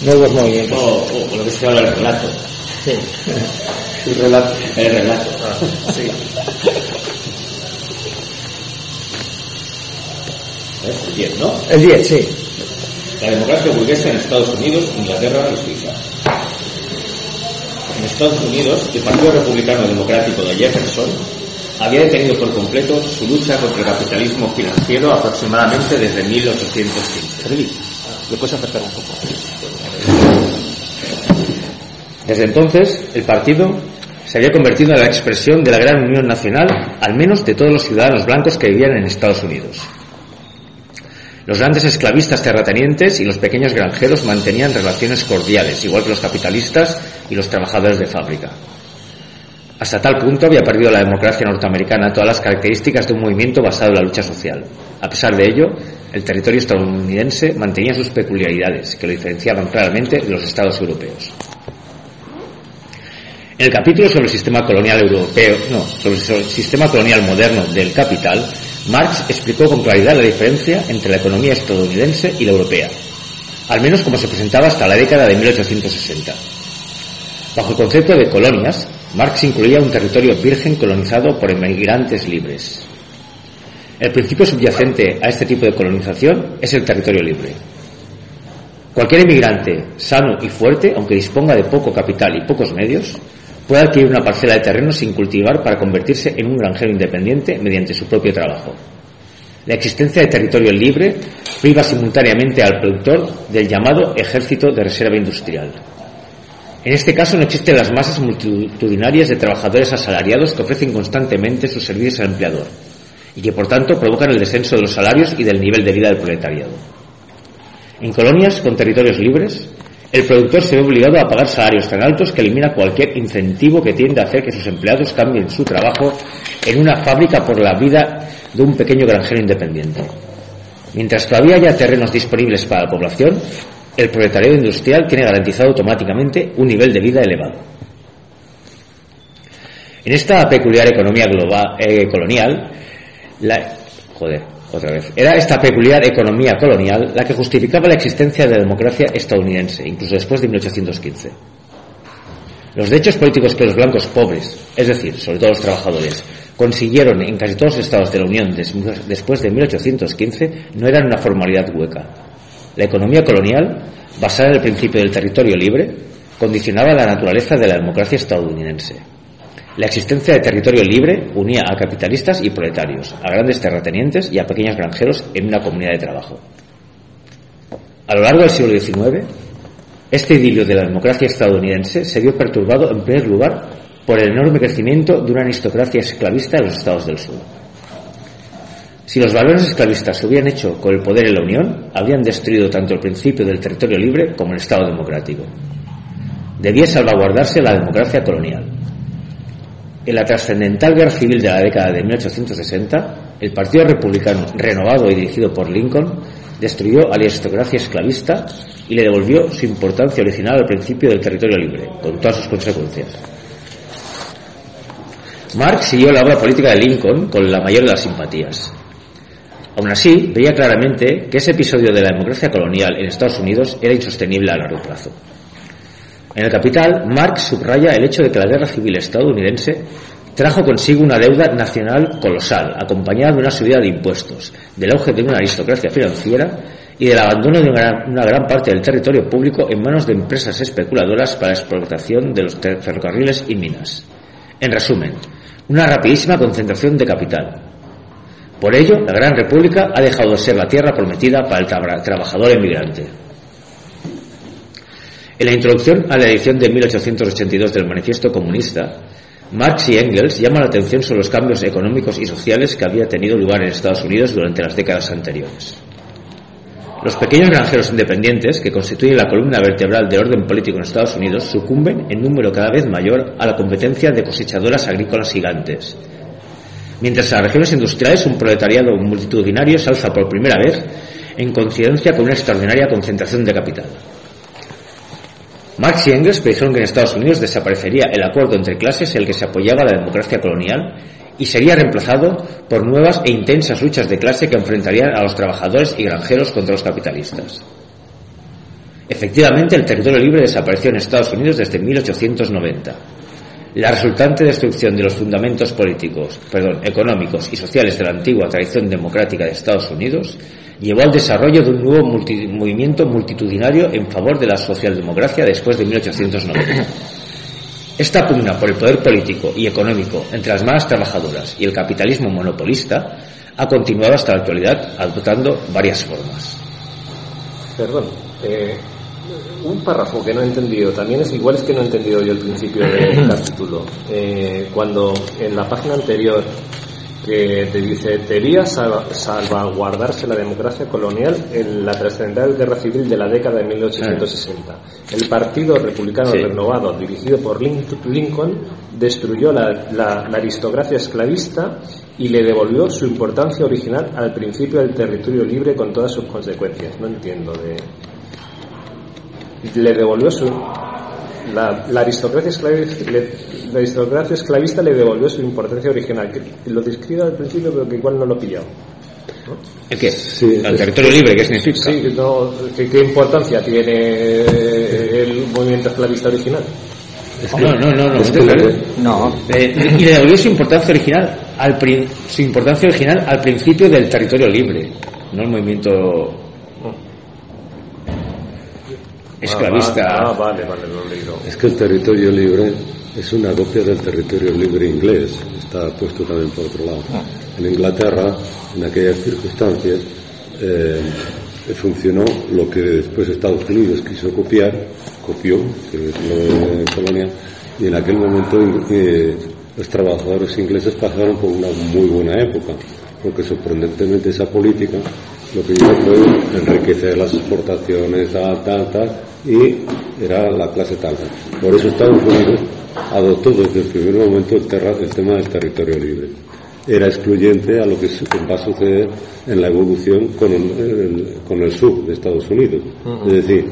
nuevos movimientos. O, o lo que se llama el relato. Sí. [laughs] El relato. El relato. Ah, sí. El 10, ¿no? El 10, sí. La democracia burguesa en Estados Unidos, Inglaterra y Suiza. En Estados Unidos, el Partido Republicano Democrático de Jefferson había detenido por completo su lucha contra el capitalismo financiero aproximadamente desde 1815. ¿Le puedes acercar un poco? Desde entonces, el partido se había convertido en la expresión de la gran unión nacional, al menos de todos los ciudadanos blancos que vivían en Estados Unidos. Los grandes esclavistas terratenientes y los pequeños granjeros mantenían relaciones cordiales, igual que los capitalistas y los trabajadores de fábrica. Hasta tal punto había perdido la democracia norteamericana todas las características de un movimiento basado en la lucha social. A pesar de ello, el territorio estadounidense mantenía sus peculiaridades, que lo diferenciaban claramente de los estados europeos. En el capítulo sobre el sistema colonial europeo, no, sobre el sistema colonial moderno del capital, Marx explicó con claridad la diferencia entre la economía estadounidense y la europea, al menos como se presentaba hasta la década de 1860. Bajo el concepto de colonias, Marx incluía un territorio virgen colonizado por inmigrantes libres. El principio subyacente a este tipo de colonización es el territorio libre. Cualquier inmigrante sano y fuerte, aunque disponga de poco capital y pocos medios, puede adquirir una parcela de terreno sin cultivar para convertirse en un granjero independiente mediante su propio trabajo. La existencia de territorio libre priva simultáneamente al productor del llamado ejército de reserva industrial. En este caso no existen las masas multitudinarias de trabajadores asalariados que ofrecen constantemente sus servicios al empleador y que por tanto provocan el descenso de los salarios y del nivel de vida del proletariado. En colonias con territorios libres, el productor se ve obligado a pagar salarios tan altos que elimina cualquier incentivo que tiende a hacer que sus empleados cambien su trabajo en una fábrica por la vida de un pequeño granjero independiente. Mientras todavía haya terrenos disponibles para la población, el proletariado industrial tiene garantizado automáticamente un nivel de vida elevado. En esta peculiar economía global, eh, colonial, la, joder, otra vez, era esta peculiar economía colonial la que justificaba la existencia de la democracia estadounidense, incluso después de 1815. Los derechos políticos que los blancos pobres, es decir, sobre todo los trabajadores, consiguieron en casi todos los estados de la Unión después de 1815 no eran una formalidad hueca, la economía colonial, basada en el principio del territorio libre, condicionaba la naturaleza de la democracia estadounidense. La existencia de territorio libre unía a capitalistas y proletarios, a grandes terratenientes y a pequeños granjeros en una comunidad de trabajo. A lo largo del siglo XIX, este idilio de la democracia estadounidense se vio perturbado en primer lugar por el enorme crecimiento de una aristocracia esclavista en los estados del sur. Si los valores esclavistas se hubieran hecho con el poder en la Unión, habrían destruido tanto el principio del territorio libre como el Estado democrático. Debía salvaguardarse la democracia colonial. En la trascendental guerra civil de la década de 1860, el Partido Republicano, renovado y dirigido por Lincoln, destruyó a la aristocracia esclavista y le devolvió su importancia original al principio del territorio libre, con todas sus consecuencias. Marx siguió la obra política de Lincoln con la mayor de las simpatías. Aún así, veía claramente que ese episodio de la democracia colonial en Estados Unidos era insostenible a largo plazo. En el Capital, Marx subraya el hecho de que la guerra civil estadounidense trajo consigo una deuda nacional colosal, acompañada de una subida de impuestos, del auge de una aristocracia financiera y del abandono de una gran, parte del territorio público en manos de empresas especuladoras para la explotación de los ferrocarriles y minas. En resumen, una rapidísima concentración de capital, por ello, la Gran República ha dejado de ser la tierra prometida para el trabajador emigrante. En la introducción a la edición de 1882 del Manifiesto Comunista, Marx y Engels llaman la atención sobre los cambios económicos y sociales que había tenido lugar en Estados Unidos durante las décadas anteriores. Los pequeños granjeros independientes, que constituyen la columna vertebral del orden político en Estados Unidos, sucumben en número cada vez mayor a la competencia de cosechadoras agrícolas gigantes, mientras en las regiones industriales un proletariado multitudinario se alza por primera vez en coincidencia con una extraordinaria concentración de capital. Marx y Engels predijeron que en Estados Unidos desaparecería el acuerdo entre clases en el que se apoyaba la democracia colonial y sería reemplazado por nuevas e intensas luchas de clase que enfrentarían a los trabajadores y granjeros contra los capitalistas. Efectivamente, el territorio libre desapareció en Estados Unidos desde 1890 la resultante destrucción de los fundamentos políticos, perdón, económicos y sociales de la antigua tradición democrática de Estados Unidos llevó al desarrollo de un nuevo movimiento multitudinario en favor de la socialdemocracia después de 1890. Esta pugna por el poder político y económico entre las malas trabajadoras y el capitalismo monopolista ha continuado hasta la actualidad adoptando varias formas. Perdón, eh, un párrafo que no he entendido, también es igual es que no he entendido yo el principio del [clears throat] capítulo. Eh, cuando en la página anterior que te dice, debía salva- salvaguardarse la democracia colonial en la trascendental guerra civil de la década de 1860. El Partido Republicano Sí. Renovado, dirigido por Lin- Lincoln, destruyó la, la- la aristocracia esclavista y le devolvió su importancia original al principio del territorio libre con todas sus consecuencias. No entiendo de... Le devolvió su... La, la aristocracia esclavista, le- la aristocracia esclavista le devolvió su importancia original. Que lo describe al principio, pero que igual no lo he pillado. ¿El qué? Sí, el es- territorio libre, ¿qué significa? Sí, no, ¿qué, qué importancia tiene el movimiento esclavista original? No, no, no, no. Es que No, Eh, y le devolvió su importancia original al prin- su importancia original al principio del territorio libre, no el movimiento esclavista. Ah, va- ah, vale, vale, lo he leído. Es que el territorio libre es una copia del territorio libre inglés, está puesto también por otro lado. En Inglaterra, en aquellas circunstancias, eh, funcionó lo que después Estados Unidos quiso copiar, copió, que es lo de colonia, y en aquel momento eh, los trabajadores ingleses pasaron por una muy buena época, porque sorprendentemente esa política lo que hizo fue enriquecer las exportaciones, tal, tal, tal, y era la clase tal. Por eso Estados Unidos adoptó desde el primer momento el, terra- el tema del territorio libre. Era excluyente a lo que va a suceder en la evolución con el, el- con el sur de Estados Unidos. Es decir,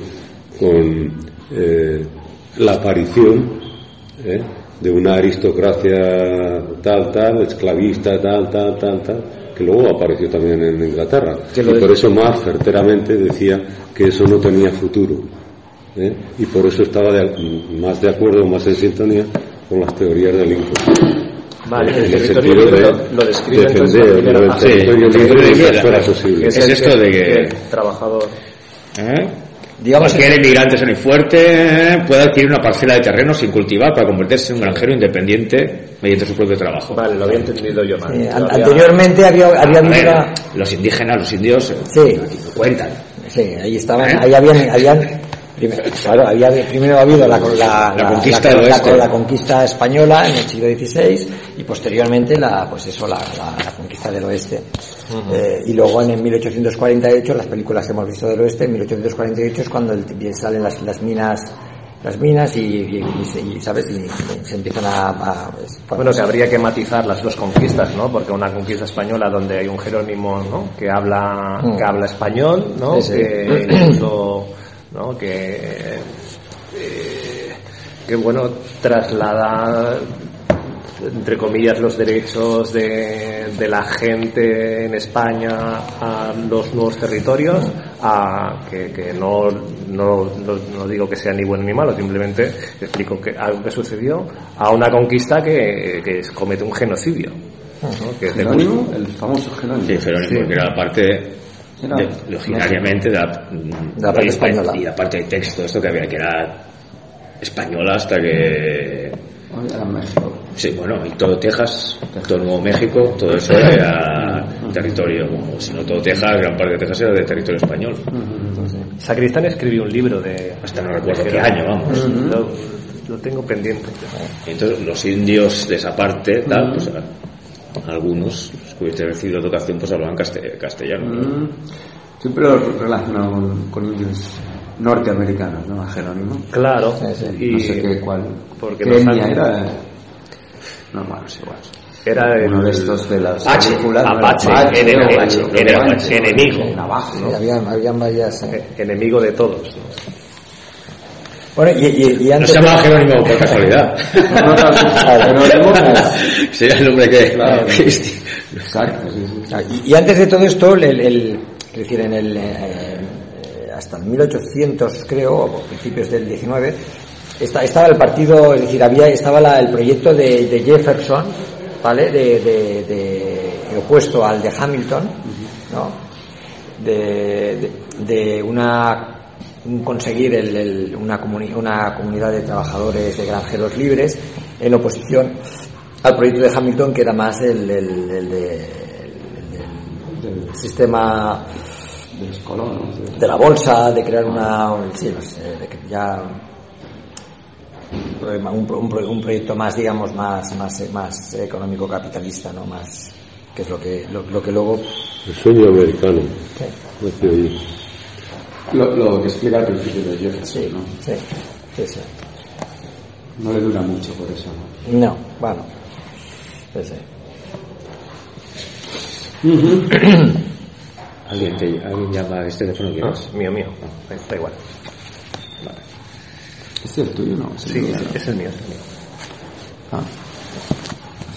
con eh, la aparición ¿eh? de una aristocracia tal, tal, esclavista, tal, tal, tal, tal, que luego apareció también en Inglaterra. Que Y por eso más certeramente decía que eso no tenía futuro. ¿eh? Y por eso estaba de- más de acuerdo, más en sintonía con las teorías de Lincoln. Vale, En el sentido libre de lo, lo describe entonces defender la primera el territorio Sí, libre fuera claro. posible. Es esto de que- el trabajador ¿Eh? Digamos Cualquier inmigrante sano y fuerte eh, puede adquirir una parcela de terreno sin cultivar para convertirse en un granjero independiente mediante su propio trabajo. Vale, lo había entendido yo mal. eh, Lo an- había- anteriormente había, había A habido ver, una... los indígenas, los indios, eh, Sí. aquí no cuentan. Sí, ahí estaban, ¿Eh? ahí habían, habían claro, había primero ha habido la, la, La conquista la- conquista española en el siglo XVI y posteriormente la, pues eso, la, la- conquista del oeste. Eh, y luego en, en 1848, las películas que hemos visto del oeste, en 1848 es cuando el- salen las, las minas las minas y, y- y se- y, ¿sabes? Se empiezan a... a- pues, Bueno, que habría que matizar las dos conquistas, ¿no? Porque una conquista española donde hay un Jerónimo, ¿no? Que habla, Mm. que habla español, ¿no? Sí, sí. Que incluso, ¿no? Que, eh, que bueno, traslada entre comillas los derechos de, de la gente en España a los nuevos territorios a que, que no, no, no, no digo que sea ni bueno ni malo simplemente explico que algo que sucedió a una conquista que, que comete un genocidio ¿no? que es el famoso Jerónimo. Sí, Jerónimo, que era la parte, Era- de- originariamente, de la, De la parte y- española. Y la parte de texto, esto que había, que era española hasta que Hoy era México. Sí, bueno, y todo Texas, todo Nuevo México, todo eso [laughs] era territorio, o si no todo Texas, gran parte de Texas era de territorio español. Sacristán escribió un libro de Hasta no recuerdo qué año, vamos. lo, lo tengo pendiente Entonces, los indios de esa parte, tal, pues algunos, los que hubiesen recibido educación, pues hablaban caste- castellano. Mm, Siempre lo relacionado con, con indios norteamericanos, ¿no? A Jerónimo. claro Sí, sí. y no sé qué, cuál. porque ¿Qué no etnia era? No, bueno, es igual. era el, Uno de estos de las H. Apache, Apache, enemigo, Apache, enemigo, de todos ¿no? Bueno, y, y, y No antes... se llamaba Jerónimo por casualidad. No, no, Jerónimo, [laughs] Sería el nombre que. Claro. Exacto, Y, y antes de todo esto, el, el- es decir, en el, eh, hasta el 1800 creo, o principios del 19, esta- estaba el partido, es decir, había estaba la- el proyecto de, de Jefferson, ¿vale? De, de- de- opuesto al de Hamilton, ¿no? De, de- una un conseguir el- el- una, comuni- una comunidad de trabajadores, de granjeros libres, en oposición al proyecto de Hamilton, que era más el, el- el de, el del- sistema De los colonos. de- de la bolsa, de crear una, un- sí, no sé, de que ya un, pro- un pro- un proyecto más, digamos, más, más, más económico capitalista, ¿no? Más, que es lo que, lo, lo que luego... El sueño americano. Sí, allí. Lo, lo que explica al principio de Jefferson, sí, ¿no? sí, sí, sí. No le dura mucho por eso, ¿no? No, bueno. Sí, sí. ¿Alguien, te, ¿Alguien llama a este teléfono? No, ¿Quieres? mío, mío. Da- Da igual. ¿Este es el tuyo no? Sí, es, es el mío. es el mío. Ah.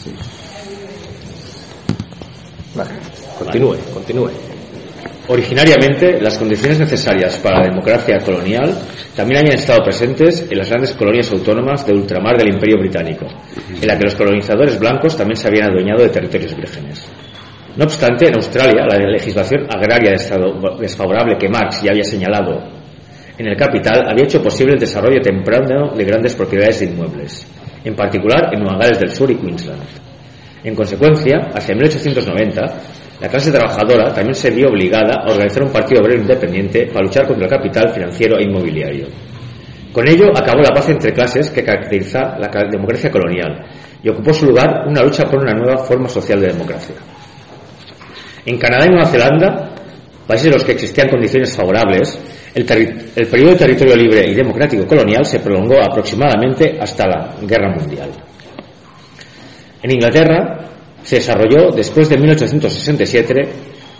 Sí. Vale. Continúe, continúe. Originariamente, las condiciones necesarias para la democracia colonial también habían estado presentes en las grandes colonias autónomas de ultramar del Imperio Británico, en la que los colonizadores blancos también se habían adueñado de territorios vírgenes. No obstante, en Australia, la legislación agraria desfavorable que Marx ya había señalado en el capital había hecho posible el desarrollo temprano de grandes propiedades de inmuebles, en particular en Nueva Gales del Sur y Queensland. En consecuencia, hacia 1890, la clase trabajadora también se vio obligada a organizar un partido obrero independiente para luchar contra el capital financiero e inmobiliario. Con ello acabó la paz entre clases que caracteriza la democracia colonial y ocupó su lugar una lucha por una nueva forma social de democracia. En Canadá y Nueva Zelanda, países en los que existían condiciones favorables, el, el periodo de territorio libre y democrático colonial se prolongó aproximadamente hasta la Guerra Mundial. En Inglaterra se desarrolló, después de 1867,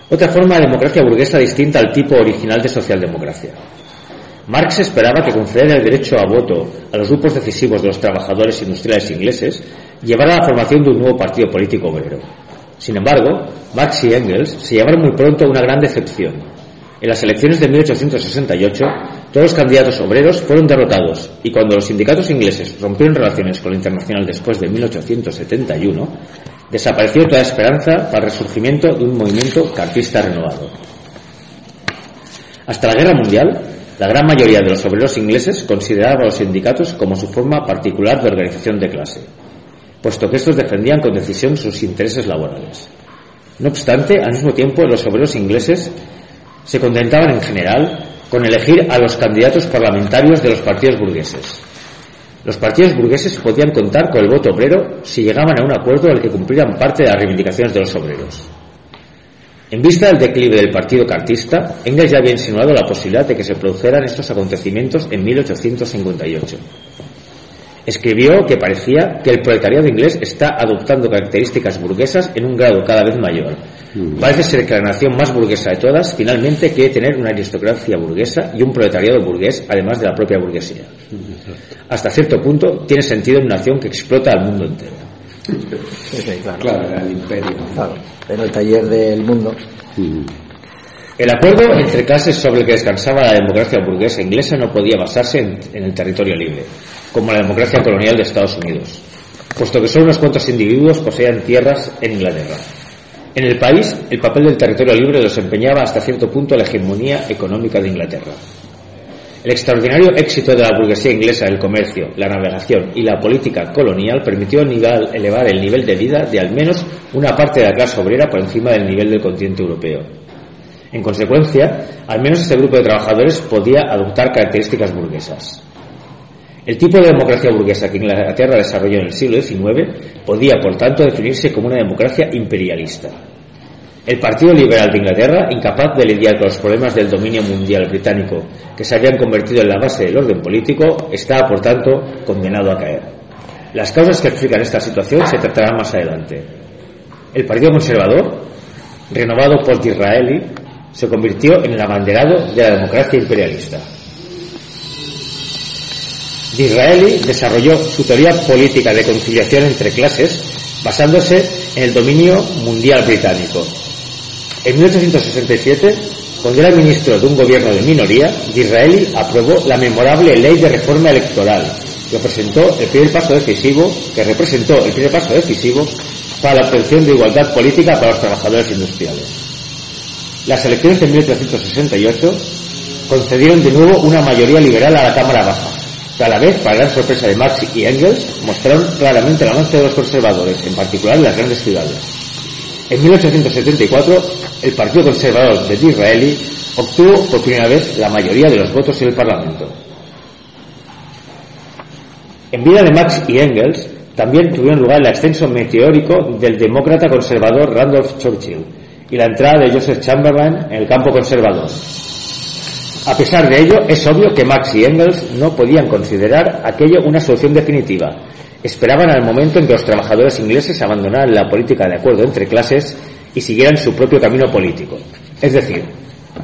otra forma de democracia burguesa distinta al tipo original de socialdemocracia. Marx esperaba que conceder el derecho a voto a los grupos decisivos de los trabajadores industriales ingleses llevara a la formación de un nuevo partido político obrero. Sin embargo, Marx y Engels se llevaron muy pronto a una gran decepción. En las elecciones de 1868, todos los candidatos obreros fueron derrotados y cuando los sindicatos ingleses rompieron relaciones con la internacional después de 1871, desapareció toda esperanza para el resurgimiento de un movimiento cartista renovado. Hasta la Guerra Mundial, la gran mayoría de los obreros ingleses consideraban a los sindicatos como su forma particular de organización de clase, puesto que estos defendían con decisión sus intereses laborales. No obstante, al mismo tiempo, los obreros ingleses se contentaban en general con elegir a los candidatos parlamentarios de los partidos burgueses. Los partidos burgueses podían contar con el voto obrero si llegaban a un acuerdo al que cumplieran parte de las reivindicaciones de los obreros. En vista del declive del partido cartista, Engels ya había insinuado la posibilidad de que se produjeran estos acontecimientos en 1858. Escribió que parecía que el proletariado inglés está adoptando características burguesas en un grado cada vez mayor. Parece ser que la nación más burguesa de todas finalmente quiere tener una aristocracia burguesa y un proletariado burgués, además de la propia burguesía. Hasta cierto punto tiene sentido en una nación que explota al mundo entero. Sí, claro. Claro, era el imperio. Claro. En el taller del mundo. El acuerdo entre clases sobre el que descansaba la democracia burguesa inglesa no podía basarse en, en el territorio libre, como la democracia colonial de Estados Unidos, puesto que solo unos cuantos individuos poseían tierras en Inglaterra. En el país, el papel del territorio libre desempeñaba hasta cierto punto la hegemonía económica de Inglaterra. El extraordinario éxito de la burguesía inglesa del comercio, la navegación y la política colonial permitió elevar el nivel de vida de al menos una parte de la clase obrera por encima del nivel del continente europeo. En consecuencia, al menos este grupo de trabajadores podía adoptar características burguesas. El tipo de democracia burguesa que Inglaterra desarrolló en el siglo XIX podía, por tanto, definirse como una democracia imperialista. El Partido Liberal de Inglaterra, incapaz de lidiar con los problemas del dominio mundial británico que se habían convertido en la base del orden político, estaba, por tanto, condenado a caer. Las causas que explican esta situación se tratarán más adelante. El Partido Conservador, renovado por Disraeli, se convirtió en el abanderado de la democracia imperialista. Disraeli desarrolló su teoría política de conciliación entre clases basándose en el dominio mundial británico. En 1867, cuando era ministro de un gobierno de minoría, Disraeli aprobó la memorable Ley de Reforma Electoral, que presentó el primer paso decisivo, que representó el primer paso decisivo para la obtención de igualdad política para los trabajadores industriales. Las elecciones de 1868 concedieron de nuevo una mayoría liberal a la Cámara Baja, que a la vez, para gran sorpresa de Marx y Engels, mostraron claramente el avance de los conservadores, en particular en las grandes ciudades. En 1874, el Partido Conservador de Disraeli obtuvo por primera vez la mayoría de los votos en el Parlamento. En vida de Marx y Engels, También tuvieron lugar el ascenso meteórico del demócrata conservador Randolph Churchill y la entrada de Joseph Chamberlain en el campo conservador. A pesar de ello, es obvio que Marx y Engels no podían considerar aquello una solución definitiva. Esperaban al momento en que los trabajadores ingleses abandonaran la política de acuerdo entre clases y siguieran su propio camino político. Es decir,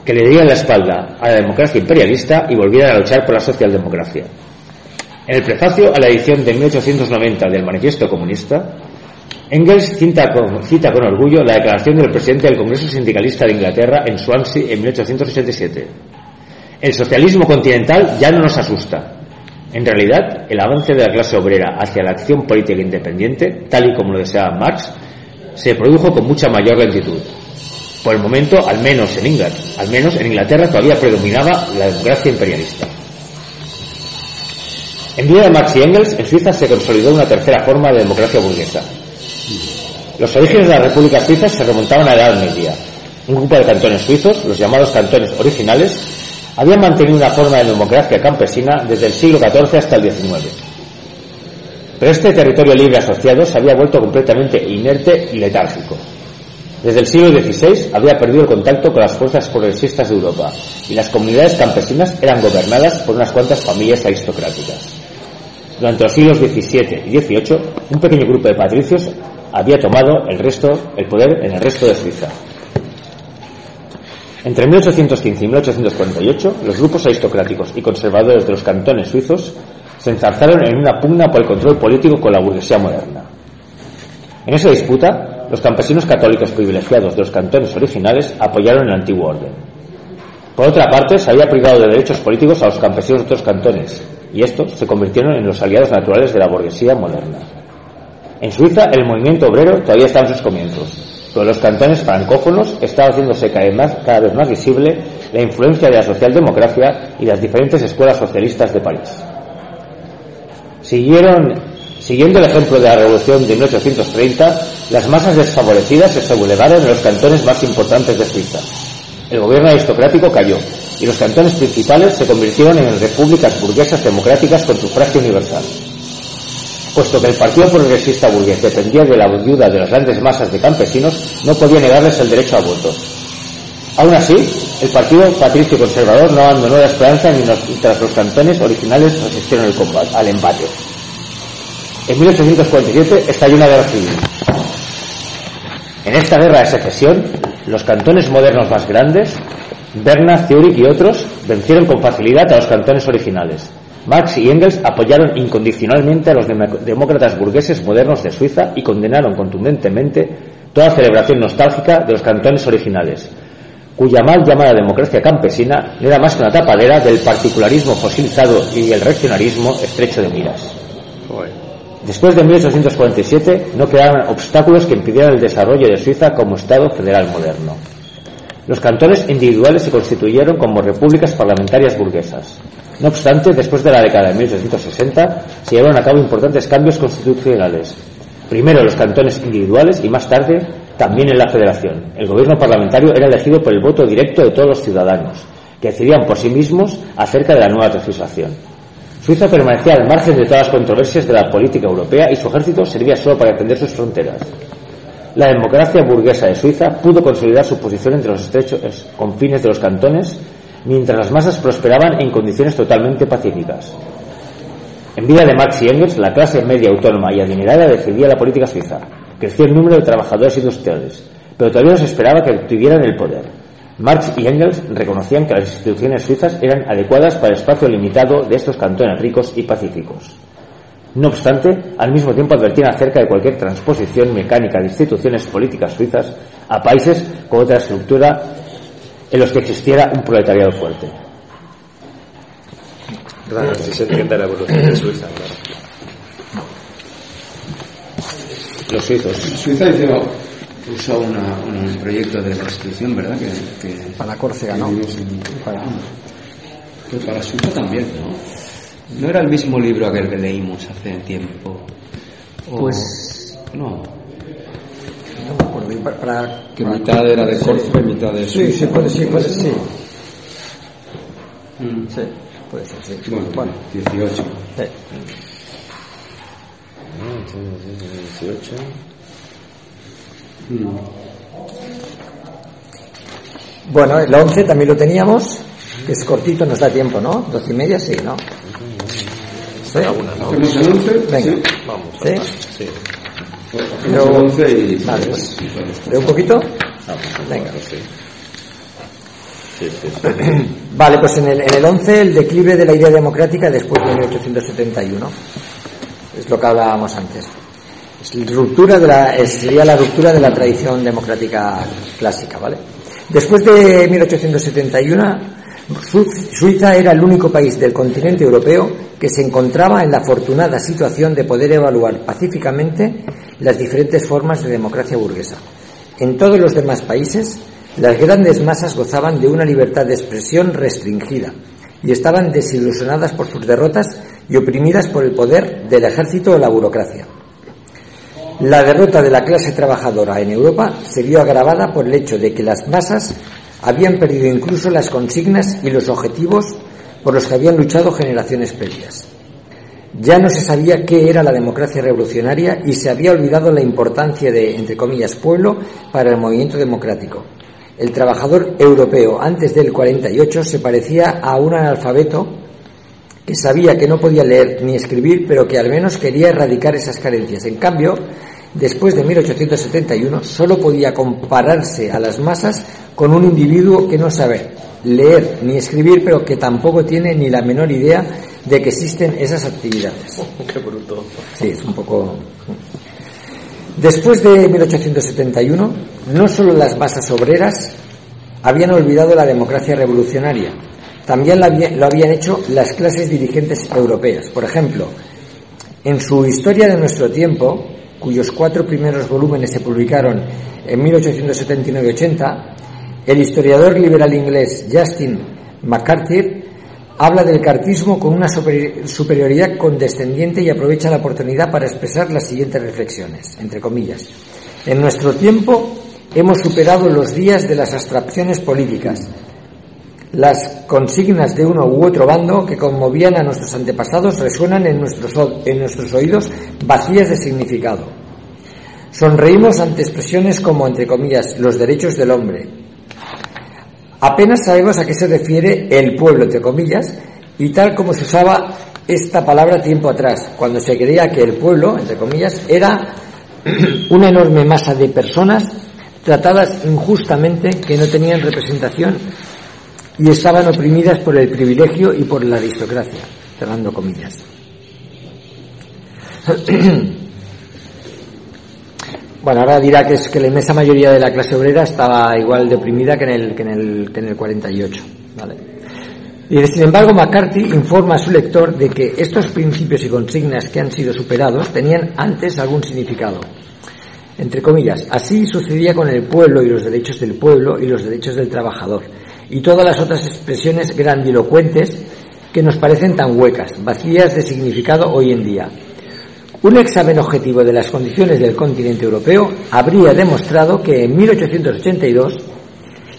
que le dieran la espalda a la democracia imperialista y volvieran a luchar por la socialdemocracia. En el prefacio a la edición de 1890 del Manifiesto Comunista, Engels cita con, cita con orgullo la declaración del presidente del Congreso Sindicalista de Inglaterra en Swansea en 1887. El socialismo continental ya no nos asusta. En realidad, el avance de la clase obrera hacia la acción política independiente, tal y como lo deseaba Marx, se produjo con mucha mayor lentitud. Por el momento, al menos en Inglaterra, al menos en Inglaterra todavía predominaba la democracia imperialista. En vida de Marx y Engels, en Suiza se consolidó una tercera forma de democracia burguesa. Los orígenes de las repúblicas suizas se remontaban a la Edad Media. Un grupo de cantones suizos, los llamados cantones originales, habían mantenido una forma de democracia campesina desde el siglo XIV hasta el XIX. Pero este territorio libre asociado se había vuelto completamente inerte y letárgico. Desde el siglo XVI había perdido el contacto con las fuerzas progresistas de Europa y las comunidades campesinas eran gobernadas por unas cuantas familias aristocráticas. Durante los siglos XVII y XVIII, un pequeño grupo de patricios había tomado el, resto, el poder en el resto de Suiza. Entre 1815 y 1848, los grupos aristocráticos y conservadores de los cantones suizos se enzarzaron en una pugna por el control político con la burguesía moderna. En esa disputa, los campesinos católicos privilegiados de los cantones originales apoyaron el antiguo orden. Por otra parte, se había privado de derechos políticos a los campesinos de otros cantones, y estos se convirtieron en los aliados naturales de la burguesía moderna. En Suiza, el movimiento obrero todavía está en sus comienzos, pero los cantones francófonos estaba haciéndose cada vez, más, visible la influencia de la socialdemocracia y las diferentes escuelas socialistas de París. Siguiendo el ejemplo de la revolución de 1830, las masas desfavorecidas se sublevaron en los cantones más importantes de Suiza. El gobierno aristocrático cayó y los cantones principales se convirtieron en repúblicas burguesas democráticas con sufragio universal. Puesto que el Partido Progresista Burgués dependía de la ayuda de las grandes masas de campesinos, no podía negarles el derecho al voto. Aún así, el Partido Patricio Conservador no abandonó la esperanza ni mientras los cantones originales resistieron el combate, al embate. En 1847 estalló una guerra civil. En esta guerra de secesión, los cantones modernos más grandes, Berna, Zurich y otros, vencieron con facilidad a los cantones originales. Marx y Engels apoyaron incondicionalmente a los demócratas burgueses modernos de Suiza y condenaron contundentemente toda celebración nostálgica de los cantones originales, cuya mal llamada democracia campesina no era más que una tapadera del particularismo fosilizado y el regionalismo estrecho de miras. Después de 1847 no quedaron obstáculos que impidieran el desarrollo de Suiza como Estado federal moderno. Los cantones individuales se constituyeron como repúblicas parlamentarias burguesas. No obstante, después de la década de 1860 se llevaron a cabo importantes cambios constitucionales. Primero los cantones individuales y más tarde también en la federación. El gobierno parlamentario era elegido por el voto directo de todos los ciudadanos, que decidían por sí mismos acerca de la nueva legislación. Suiza permanecía al margen de todas las controversias de la política europea y su ejército servía solo para defender sus fronteras. La democracia burguesa de Suiza pudo consolidar su posición entre los estrechos confines de los cantones, mientras las masas prosperaban en condiciones totalmente pacíficas. En vida de Marx y Engels, la clase media autónoma y adinerada decidía la política suiza. Creció el número de trabajadores industriales, pero todavía no se esperaba que tuvieran el poder. Marx y Engels reconocían que las instituciones suizas eran adecuadas para el espacio limitado de estos cantones ricos y pacíficos. No obstante, al mismo tiempo advertían acerca de cualquier transposición mecánica de instituciones políticas suizas a países con otra estructura en los que existiera un proletariado fuerte. Claro, si se entiende la evolución de Suiza. Los suizos. Suiza hizo usó una, un proyecto de constitución, ¿verdad? Que, que para Córcega, ¿no? En, para... Que para Suiza también, ¿no? No era el mismo libro aquel que leímos hace tiempo. O... Pues. No. No me acuerdo. Para, para, que para... mitad era de Córcega y mitad de. Sí, sí, puede, sí, puede, sí. Mm. Sí, puede ser, sí. Bueno, bueno 18. Sí. 18. Bueno, el 11 también lo teníamos, que es cortito, nos da tiempo, ¿no? 12 y media, sí, ¿no? ¿Sí? ¿Hacemos el 11? Venga, Sí. Vamos. ¿Sí? Sí. Luego- el 11 y... Vale, pues, ¿leo un poquito? Venga. [clears throat] Vale, pues en el, en el 11 el declive de la idea democrática después de 1871. Es lo que hablábamos antes. Es ruptura de la, sería la ruptura de la tradición democrática clásica, ¿vale? Después de 1871, Su- Suiza era el único país del continente europeo que se encontraba en la afortunada situación de poder evaluar pacíficamente las diferentes formas de democracia burguesa. En todos los demás países, las grandes masas gozaban de una libertad de expresión restringida y estaban desilusionadas por sus derrotas y oprimidas por el poder del ejército o la burocracia. La derrota de la clase trabajadora en Europa se vio agravada por el hecho de que las masas habían perdido incluso las consignas y los objetivos por los que habían luchado generaciones previas. Ya no se sabía qué era la democracia revolucionaria y se había olvidado la importancia de, entre comillas, pueblo para el movimiento democrático. El trabajador europeo antes del 48 se parecía a un analfabeto que sabía que no podía leer ni escribir, pero que al menos quería erradicar esas carencias. En cambio, después de 1871, solo podía compararse a las masas con un individuo que no sabe leer ni escribir, pero que tampoco tiene ni la menor idea de que existen esas actividades. [laughs] Qué bruto. Sí, es un poco. Después de 1871, no solo las masas obreras habían olvidado la democracia revolucionaria, también lo había- lo habían hecho las clases dirigentes europeas. Por ejemplo, en su Historia de nuestro tiempo, cuyos cuatro primeros volúmenes se publicaron en 1879-80, el historiador liberal inglés Justin McCarthy habla del cartismo con una superi- superioridad condescendiente y aprovecha la oportunidad para expresar las siguientes reflexiones, entre comillas. En nuestro tiempo hemos superado los días de las abstracciones políticas, las consignas de uno u otro bando que conmovían a nuestros antepasados resuenan en nuestros, oídos vacías de significado. Sonreímos ante expresiones como, entre comillas, los derechos del hombre. Apenas sabemos a qué se refiere el pueblo, entre comillas, y tal como se usaba esta palabra tiempo atrás, cuando se creía que el pueblo, entre comillas, era [clears throat] una enorme masa de personas tratadas injustamente que no tenían representación y estaban oprimidas por el privilegio y por la aristocracia, cerrando comillas. [clears throat] Bueno, ahora dirá que es que la inmensa mayoría de la clase obrera estaba igual de oprimida que en el, que en el, que en el 48. ¿vale? Y sin embargo, McCarthy informa a su lector de que estos principios y consignas que han sido superados tenían antes algún significado. Entre comillas, así sucedía con el pueblo y los derechos del pueblo y los derechos del trabajador y todas las otras expresiones grandilocuentes que nos parecen tan huecas, vacías de significado hoy en día. Un examen objetivo de las condiciones del continente europeo habría demostrado que en 1882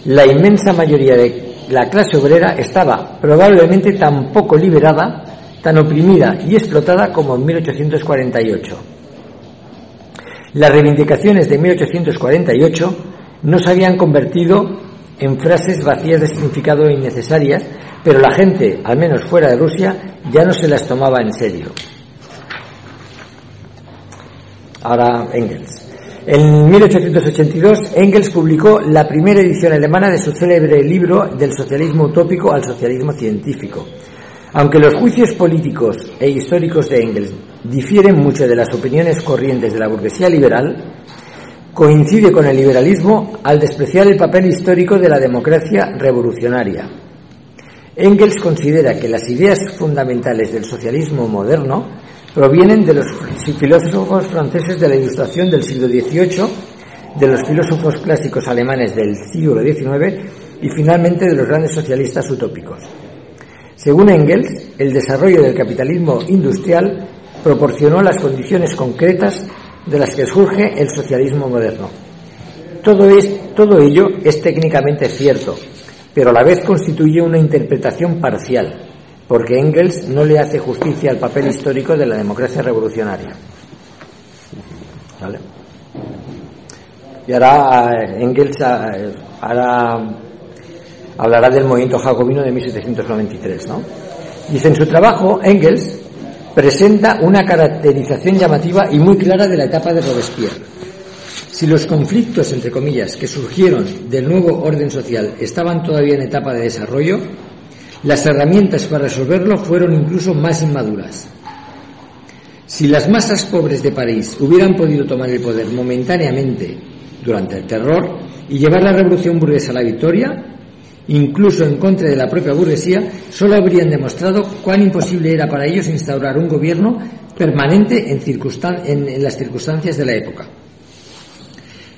la inmensa mayoría de la clase obrera estaba probablemente tan poco liberada, tan oprimida y explotada como en 1848. Las reivindicaciones de 1848 no se habían convertido en frases vacías de significado innecesarias, pero la gente, al menos fuera de Rusia, ya no se las tomaba en serio. Ahora Engels. En 1882, Engels publicó la primera edición alemana de su célebre libro Del socialismo utópico al socialismo científico. Aunque los juicios políticos e históricos de Engels difieren mucho de las opiniones corrientes de la burguesía liberal, coincide con el liberalismo al despreciar el papel histórico de la democracia revolucionaria. Engels considera que las ideas fundamentales del socialismo moderno provienen de los filósofos franceses de la Ilustración del siglo XVIII, de los filósofos clásicos alemanes del siglo XIX y finalmente de los grandes socialistas utópicos. Según Engels, el desarrollo del capitalismo industrial proporcionó las condiciones concretas de las que surge el socialismo moderno. Todo, es, todo ello es técnicamente cierto, pero a la vez constituye una interpretación parcial, porque Engels no le hace justicia al papel histórico de la democracia revolucionaria. ¿vale? Y ahora eh, Engels eh, ahora hablará del movimiento jacobino de 1793, ¿no? Dice en su trabajo, Engels presenta una caracterización llamativa y muy clara de la etapa de Robespierre. Si los conflictos, entre comillas, que surgieron del nuevo orden social estaban todavía en etapa de desarrollo, las herramientas para resolverlo fueron incluso más inmaduras. Si las masas pobres de París hubieran podido tomar el poder momentáneamente durante el terror y llevar la revolución burguesa a la victoria, incluso en contra de la propia burguesía, solo habrían demostrado cuán imposible era para ellos instaurar un gobierno permanente en, en, las circunstancias de la época.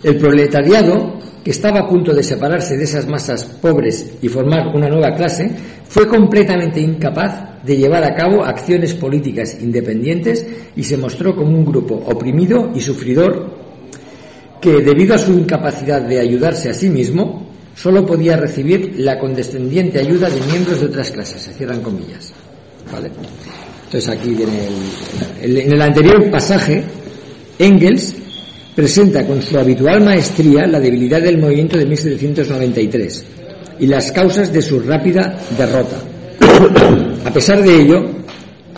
El proletariado, que estaba a punto de separarse de esas masas pobres y formar una nueva clase, fue completamente incapaz de llevar a cabo acciones políticas independientes y se mostró como un grupo oprimido y sufridor que, debido a su incapacidad de ayudarse a sí mismo, solo podía recibir la condescendiente ayuda de miembros de otras clases, se cierran comillas. ¿Vale? Entonces aquí viene el, en el anterior pasaje, Engels presenta con su habitual maestría la debilidad del movimiento de 1793 y las causas de su rápida derrota. [coughs] A pesar de ello,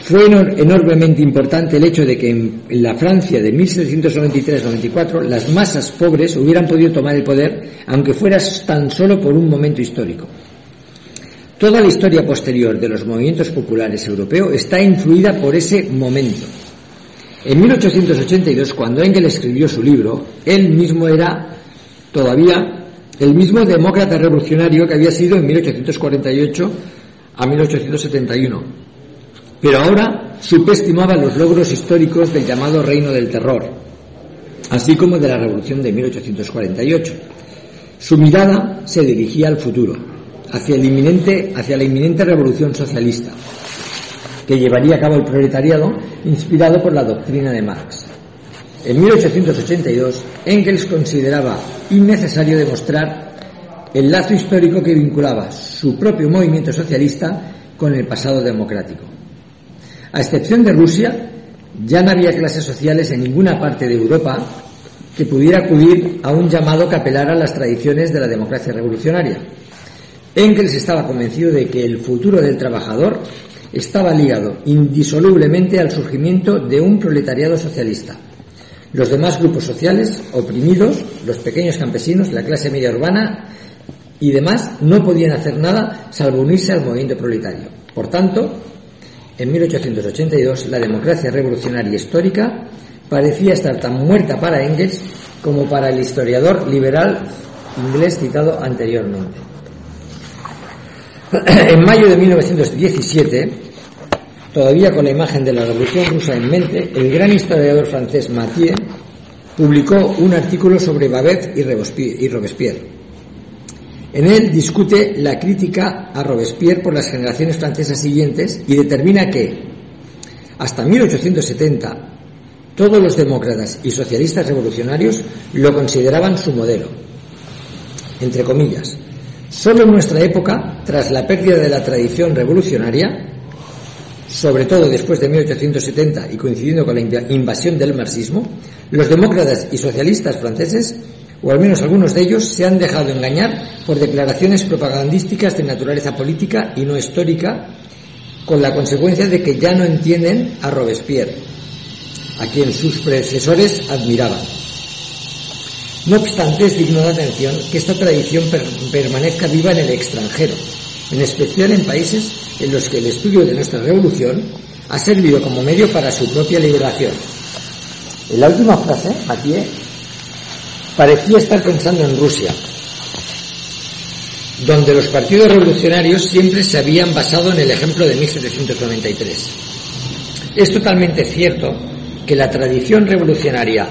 fue enormemente importante el hecho de que en la Francia de 1793-94 las masas pobres hubieran podido tomar el poder, aunque fuera tan solo por un momento histórico. Toda la historia posterior de los movimientos populares europeos está influida por ese momento. En 1882, cuando Engels escribió su libro, él mismo era todavía el mismo demócrata revolucionario que había sido en 1848 a 1871 pero ahora subestimaba los logros históricos del llamado Reino del Terror, así como de la Revolución de 1848. Su mirada se dirigía al futuro, hacia, el inminente, hacia la inminente revolución socialista, que llevaría a cabo el proletariado inspirado por la doctrina de Marx. En 1882, Engels consideraba innecesario demostrar el lazo histórico que vinculaba su propio movimiento socialista con el pasado democrático. A excepción de Rusia, ya no había clases sociales en ninguna parte de Europa que pudiera acudir a un llamado que apelara a las tradiciones de la democracia revolucionaria. Engels estaba convencido de que el futuro del trabajador estaba ligado indisolublemente al surgimiento de un proletariado socialista. Los demás grupos sociales, oprimidos, los pequeños campesinos, la clase media urbana y demás, no podían hacer nada salvo unirse al movimiento proletario. Por tanto, en 1882, la democracia revolucionaria histórica parecía estar tan muerta para Engels como para el historiador liberal inglés citado anteriormente. [clears throat] En mayo de 1917, todavía con la imagen de la Revolución rusa en mente, el gran historiador francés Mathieu publicó un artículo sobre Babet y Robespierre en él discute la crítica a Robespierre por las generaciones francesas siguientes y determina que, hasta 1870, todos los demócratas y socialistas revolucionarios lo consideraban su modelo. Entre comillas, solo en nuestra época, tras la pérdida de la tradición revolucionaria, sobre todo después de 1870 y coincidiendo con la invasión del marxismo, los demócratas y socialistas franceses o al menos algunos de ellos, se han dejado engañar por declaraciones propagandísticas de naturaleza política y no histórica, con la consecuencia de que ya no entienden a Robespierre, a quien sus predecesores admiraban. No obstante, es digno de atención que esta tradición permanezca viva en el extranjero, en especial en países en los que el estudio de nuestra revolución ha servido como medio para su propia liberación. En la última frase, Mathieu parecía estar pensando en Rusia, donde los partidos revolucionarios siempre se habían basado en el ejemplo de 1793. Es totalmente cierto que la tradición revolucionaria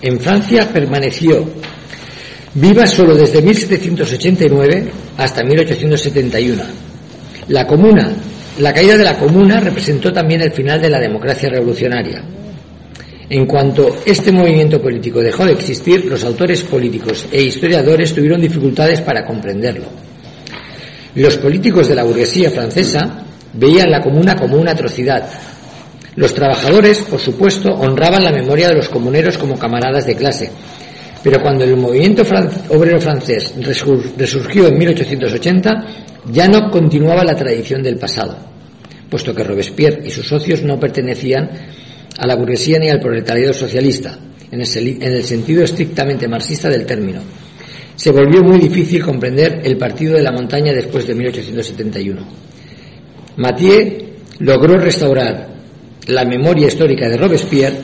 en Francia permaneció viva solo desde 1789 hasta 1871. La comuna, la caída de la comuna representó también el final de la democracia revolucionaria. En cuanto este movimiento político dejó de existir, los autores políticos e historiadores tuvieron dificultades para comprenderlo. Los políticos de la burguesía francesa veían la comuna como una atrocidad, Los trabajadores, por supuesto, honraban la memoria de los comuneros como camaradas de clase, pero cuando el movimiento obrero francés resurgió en 1880, ya no continuaba la tradición del pasado, puesto que Robespierre y sus socios no pertenecían a la burguesía ni al proletariado socialista, en el sentido estrictamente marxista del término. Se volvió muy difícil comprender el partido de la montaña después de 1871. Mathieu logró restaurar la memoria histórica de Robespierre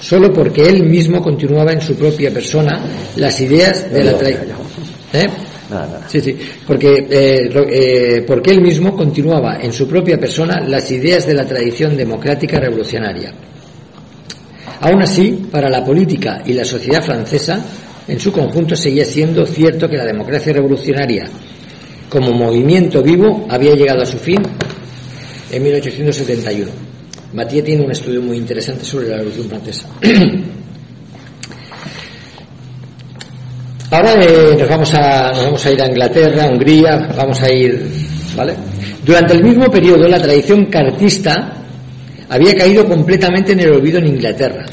solo porque él mismo continuaba en su propia persona las ideas de la tradición. ¿Eh? Sí, sí, porque, eh, eh, porque él mismo continuaba en su propia persona las ideas de la tradición democrática revolucionaria. Aún así, para la política y la sociedad francesa, en su conjunto seguía siendo cierto que la democracia revolucionaria, como movimiento vivo, había llegado a su fin en 1871. Mathieu tiene un estudio muy interesante sobre la Revolución Francesa. [clears throat] Ahora eh, nos, vamos a, nos vamos a ir a Inglaterra, Hungría, vamos a ir, ¿vale? Durante el mismo periodo, la tradición cartista había caído completamente en el olvido en Inglaterra.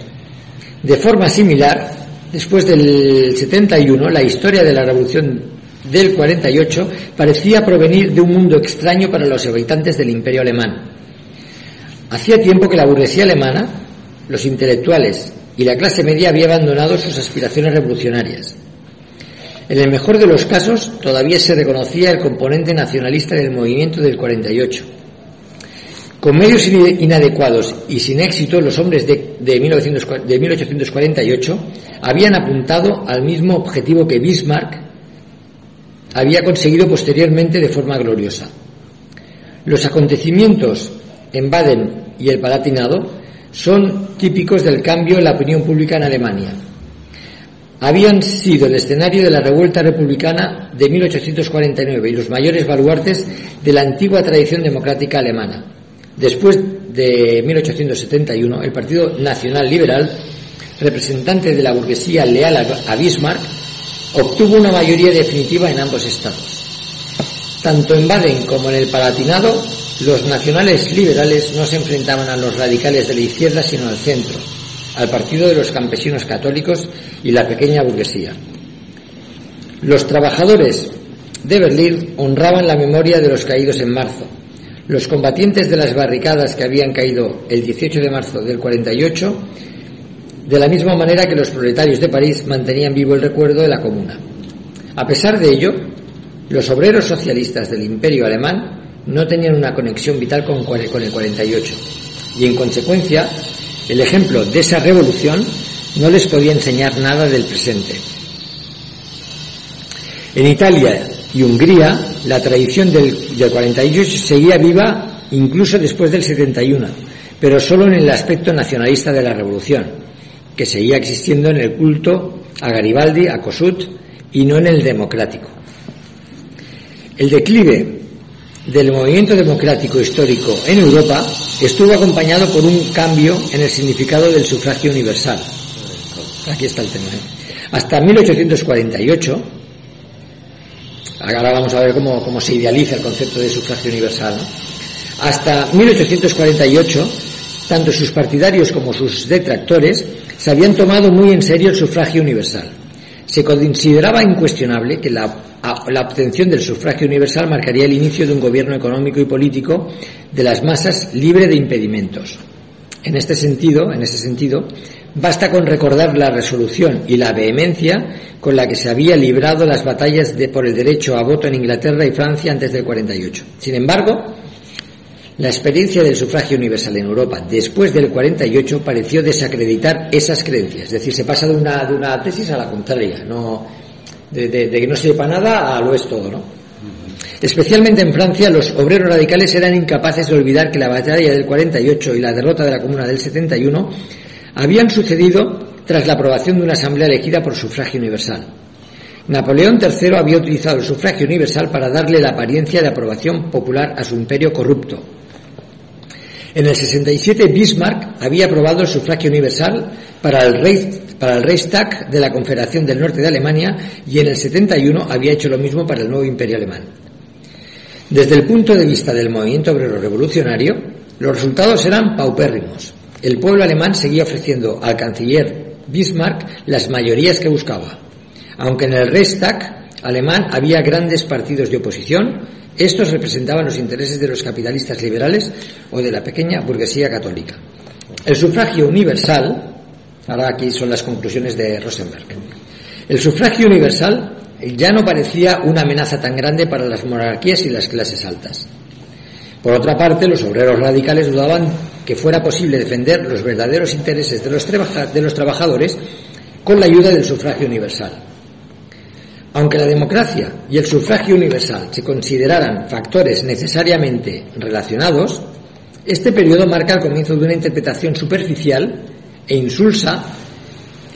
De forma similar, después del 71, la historia de la Revolución del 48 parecía provenir de un mundo extraño para los habitantes del Imperio Alemán. Hacía tiempo que la burguesía alemana, los intelectuales y la clase media había abandonado sus aspiraciones revolucionarias. En el mejor de los casos, todavía se reconocía el componente nacionalista del movimiento del 48. Con medios inadecuados y sin éxito, los hombres de, de, 1848 habían apuntado al mismo objetivo que Bismarck había conseguido posteriormente de forma gloriosa. Los acontecimientos en Baden y el Palatinado son típicos del cambio en la opinión pública en Alemania habían sido el escenario de la revuelta republicana de 1849 y los mayores baluartes de la antigua tradición democrática alemana. Después de 1871, el Partido Nacional Liberal, representante de la burguesía leal a Bismarck, obtuvo una mayoría definitiva en ambos estados. Tanto en Baden como en el Palatinado, los nacionales liberales no se enfrentaban a los radicales de la izquierda, sino al centro al Partido de los Campesinos Católicos y la pequeña burguesía. Los trabajadores de Berlín honraban la memoria de los caídos en marzo. Los combatientes de las barricadas que habían caído el 18 de marzo del 48, de la misma manera que los proletarios de París mantenían vivo el recuerdo de la comuna. A pesar de ello, los obreros socialistas del imperio alemán no tenían una conexión vital con, el 48 y en consecuencia el ejemplo de esa revolución no les podía enseñar nada del presente. En Italia y Hungría, la tradición del, 48 seguía viva incluso después del 71, pero solo en el aspecto nacionalista de la revolución, que seguía existiendo en el culto a Garibaldi, a Kossuth, y no en el democrático. El declive del movimiento democrático histórico en Europa estuvo acompañado por un cambio en el significado del sufragio universal. Aquí está el tema. ¿eh? Hasta 1848, ahora vamos a ver cómo, se idealiza el concepto de sufragio universal. Hasta 1848, tanto sus partidarios como sus detractores se habían tomado muy en serio el sufragio universal. Se consideraba incuestionable que la obtención del sufragio universal marcaría el inicio de un gobierno económico y político de las masas libre de impedimentos. En este sentido, en ese sentido, basta con recordar la resolución y la vehemencia con la que se había librado las batallas de, por el derecho a voto en Inglaterra y Francia antes del 48. Sin embargo, la experiencia del sufragio universal en Europa después del 48 pareció desacreditar esas creencias, es decir, se pasa de una, de una tesis a la contraria, no, de, que no sepa nada a lo es todo, ¿no? Especialmente en Francia, los obreros radicales eran incapaces de olvidar que la batalla del 48 y la derrota de la Comuna del 71 habían sucedido tras la aprobación de una asamblea elegida por sufragio universal. Napoleón III había utilizado el sufragio universal para darle la apariencia de aprobación popular a su imperio corrupto. En el 67 Bismarck había aprobado el sufragio universal para el, Reichstag de la Confederación del Norte de Alemania y en el 71 había hecho lo mismo para el nuevo imperio alemán. Desde el punto de vista del movimiento obrero revolucionario, Los resultados eran paupérrimos. El pueblo alemán seguía ofreciendo al canciller Bismarck las mayorías que buscaba. Aunque en el Reichstag alemán había grandes partidos de oposición, estos representaban los intereses de los capitalistas liberales o de la pequeña burguesía católica. El sufragio universal, ahora aquí son las conclusiones de Rosenberg, el sufragio universal ya no parecía una amenaza tan grande para las monarquías y las clases altas. Por otra parte, los obreros radicales dudaban que fuera posible defender los verdaderos intereses de los, de los trabajadores con la ayuda del sufragio universal. Aunque la democracia y el sufragio universal se consideraran factores necesariamente relacionados, este periodo marca el comienzo de una interpretación superficial e insulsa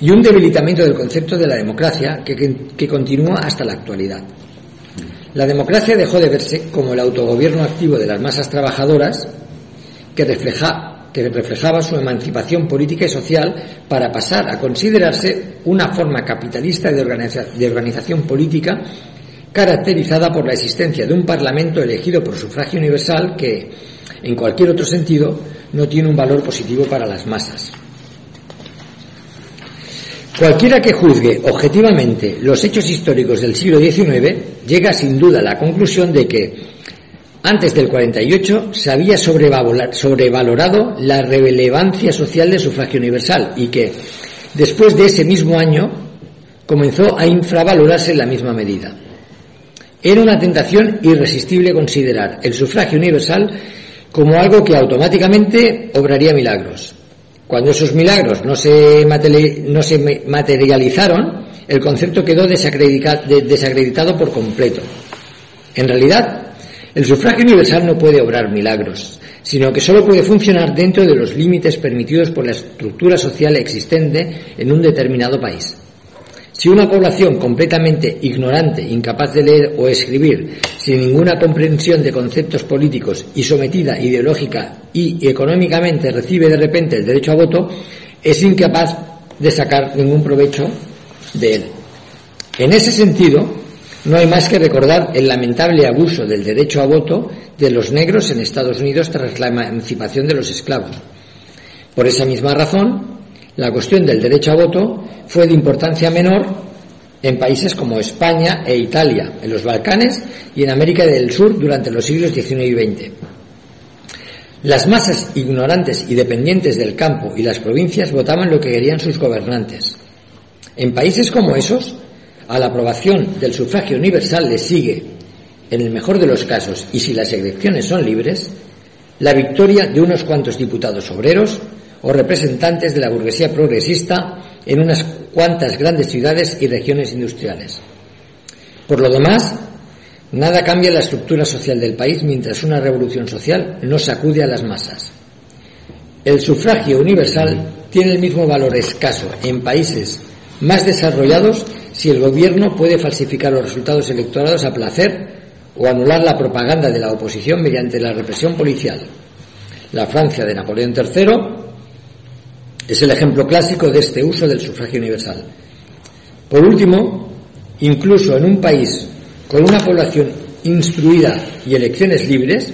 y un debilitamiento del concepto de la democracia que, que, continúa hasta la actualidad. La democracia dejó de verse como el autogobierno activo de las masas trabajadoras que, refleja, que reflejaba su emancipación política y social para pasar a considerarse una forma capitalista de, de organización política caracterizada por la existencia de un parlamento elegido por sufragio universal que, en cualquier otro sentido, no tiene un valor positivo para las masas. Cualquiera que juzgue objetivamente los hechos históricos del siglo XIX llega sin duda a la conclusión de que antes del 48 se había sobrevalorado la relevancia social del sufragio universal y que después de ese mismo año comenzó a infravalorarse en la misma medida. Era una tentación irresistible considerar el sufragio universal como algo que automáticamente obraría milagros. Cuando esos milagros no se, materializaron, el concepto quedó desacreditado por completo. En realidad, el sufragio universal no puede obrar milagros, sino que solo puede funcionar dentro de los límites permitidos por la estructura social existente en un determinado país. Si una población completamente ignorante, incapaz de leer o escribir, sin ninguna comprensión de conceptos políticos y sometida ideológica y económicamente recibe de repente el derecho a voto, es incapaz de sacar ningún provecho de él. En ese sentido, no hay más que recordar el lamentable abuso del derecho a voto de los negros en Estados Unidos tras la emancipación de los esclavos. Por esa misma razón, la cuestión del derecho a voto fue de importancia menor en países como España e Italia, en los Balcanes y en América del Sur durante los siglos XIX y XX. Las masas ignorantes y dependientes del campo y las provincias votaban lo que querían sus gobernantes. En países como esos, a la aprobación del sufragio universal le sigue, en el mejor de los casos, y si las elecciones son libres, la victoria de unos cuantos diputados obreros o representantes de la burguesía progresista en unas cuantas grandes ciudades y regiones industriales. Por lo demás, nada cambia la estructura social del país mientras una revolución social no sacude a las masas. El sufragio universal tiene el mismo valor escaso en países más desarrollados si el gobierno puede falsificar los resultados electorales a placer o anular la propaganda de la oposición mediante la represión policial. La Francia de Napoleón III es el ejemplo clásico de este uso del sufragio universal. Por último, incluso en un país con una población instruida y elecciones libres,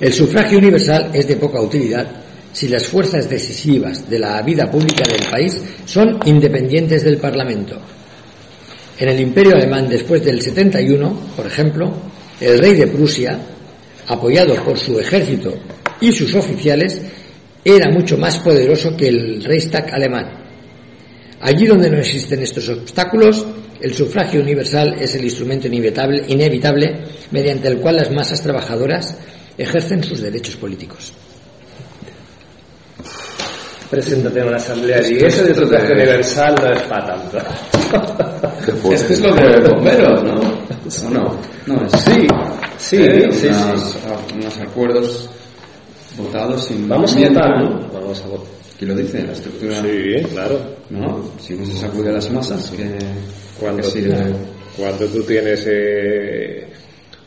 el sufragio universal es de poca utilidad si las fuerzas decisivas de la vida pública del país son independientes del Parlamento. En el Imperio alemán después del 71, por ejemplo, el rey de Prusia, apoyado por su ejército y sus oficiales, era mucho más poderoso que el Reichstag alemán. Allí donde no existen estos obstáculos, el sufragio universal es el instrumento inevitable, inevitable mediante el cual las masas trabajadoras ejercen sus derechos políticos. Preséntate en la asamblea y eso de sufragio universal no es para tanto. Esto es lo de bomberos, ¿no? ¿O no? No, sí, sí, eh, sí, unas, sí. unos acuerdos votados sin Vamos a votar, ¿no? Vamos a votar. Aquí lo dice, la estructura. Sí, claro. ¿No? Si no se sacude a las masas, que, Cuando, que sirve. cuando tú tienes, eh,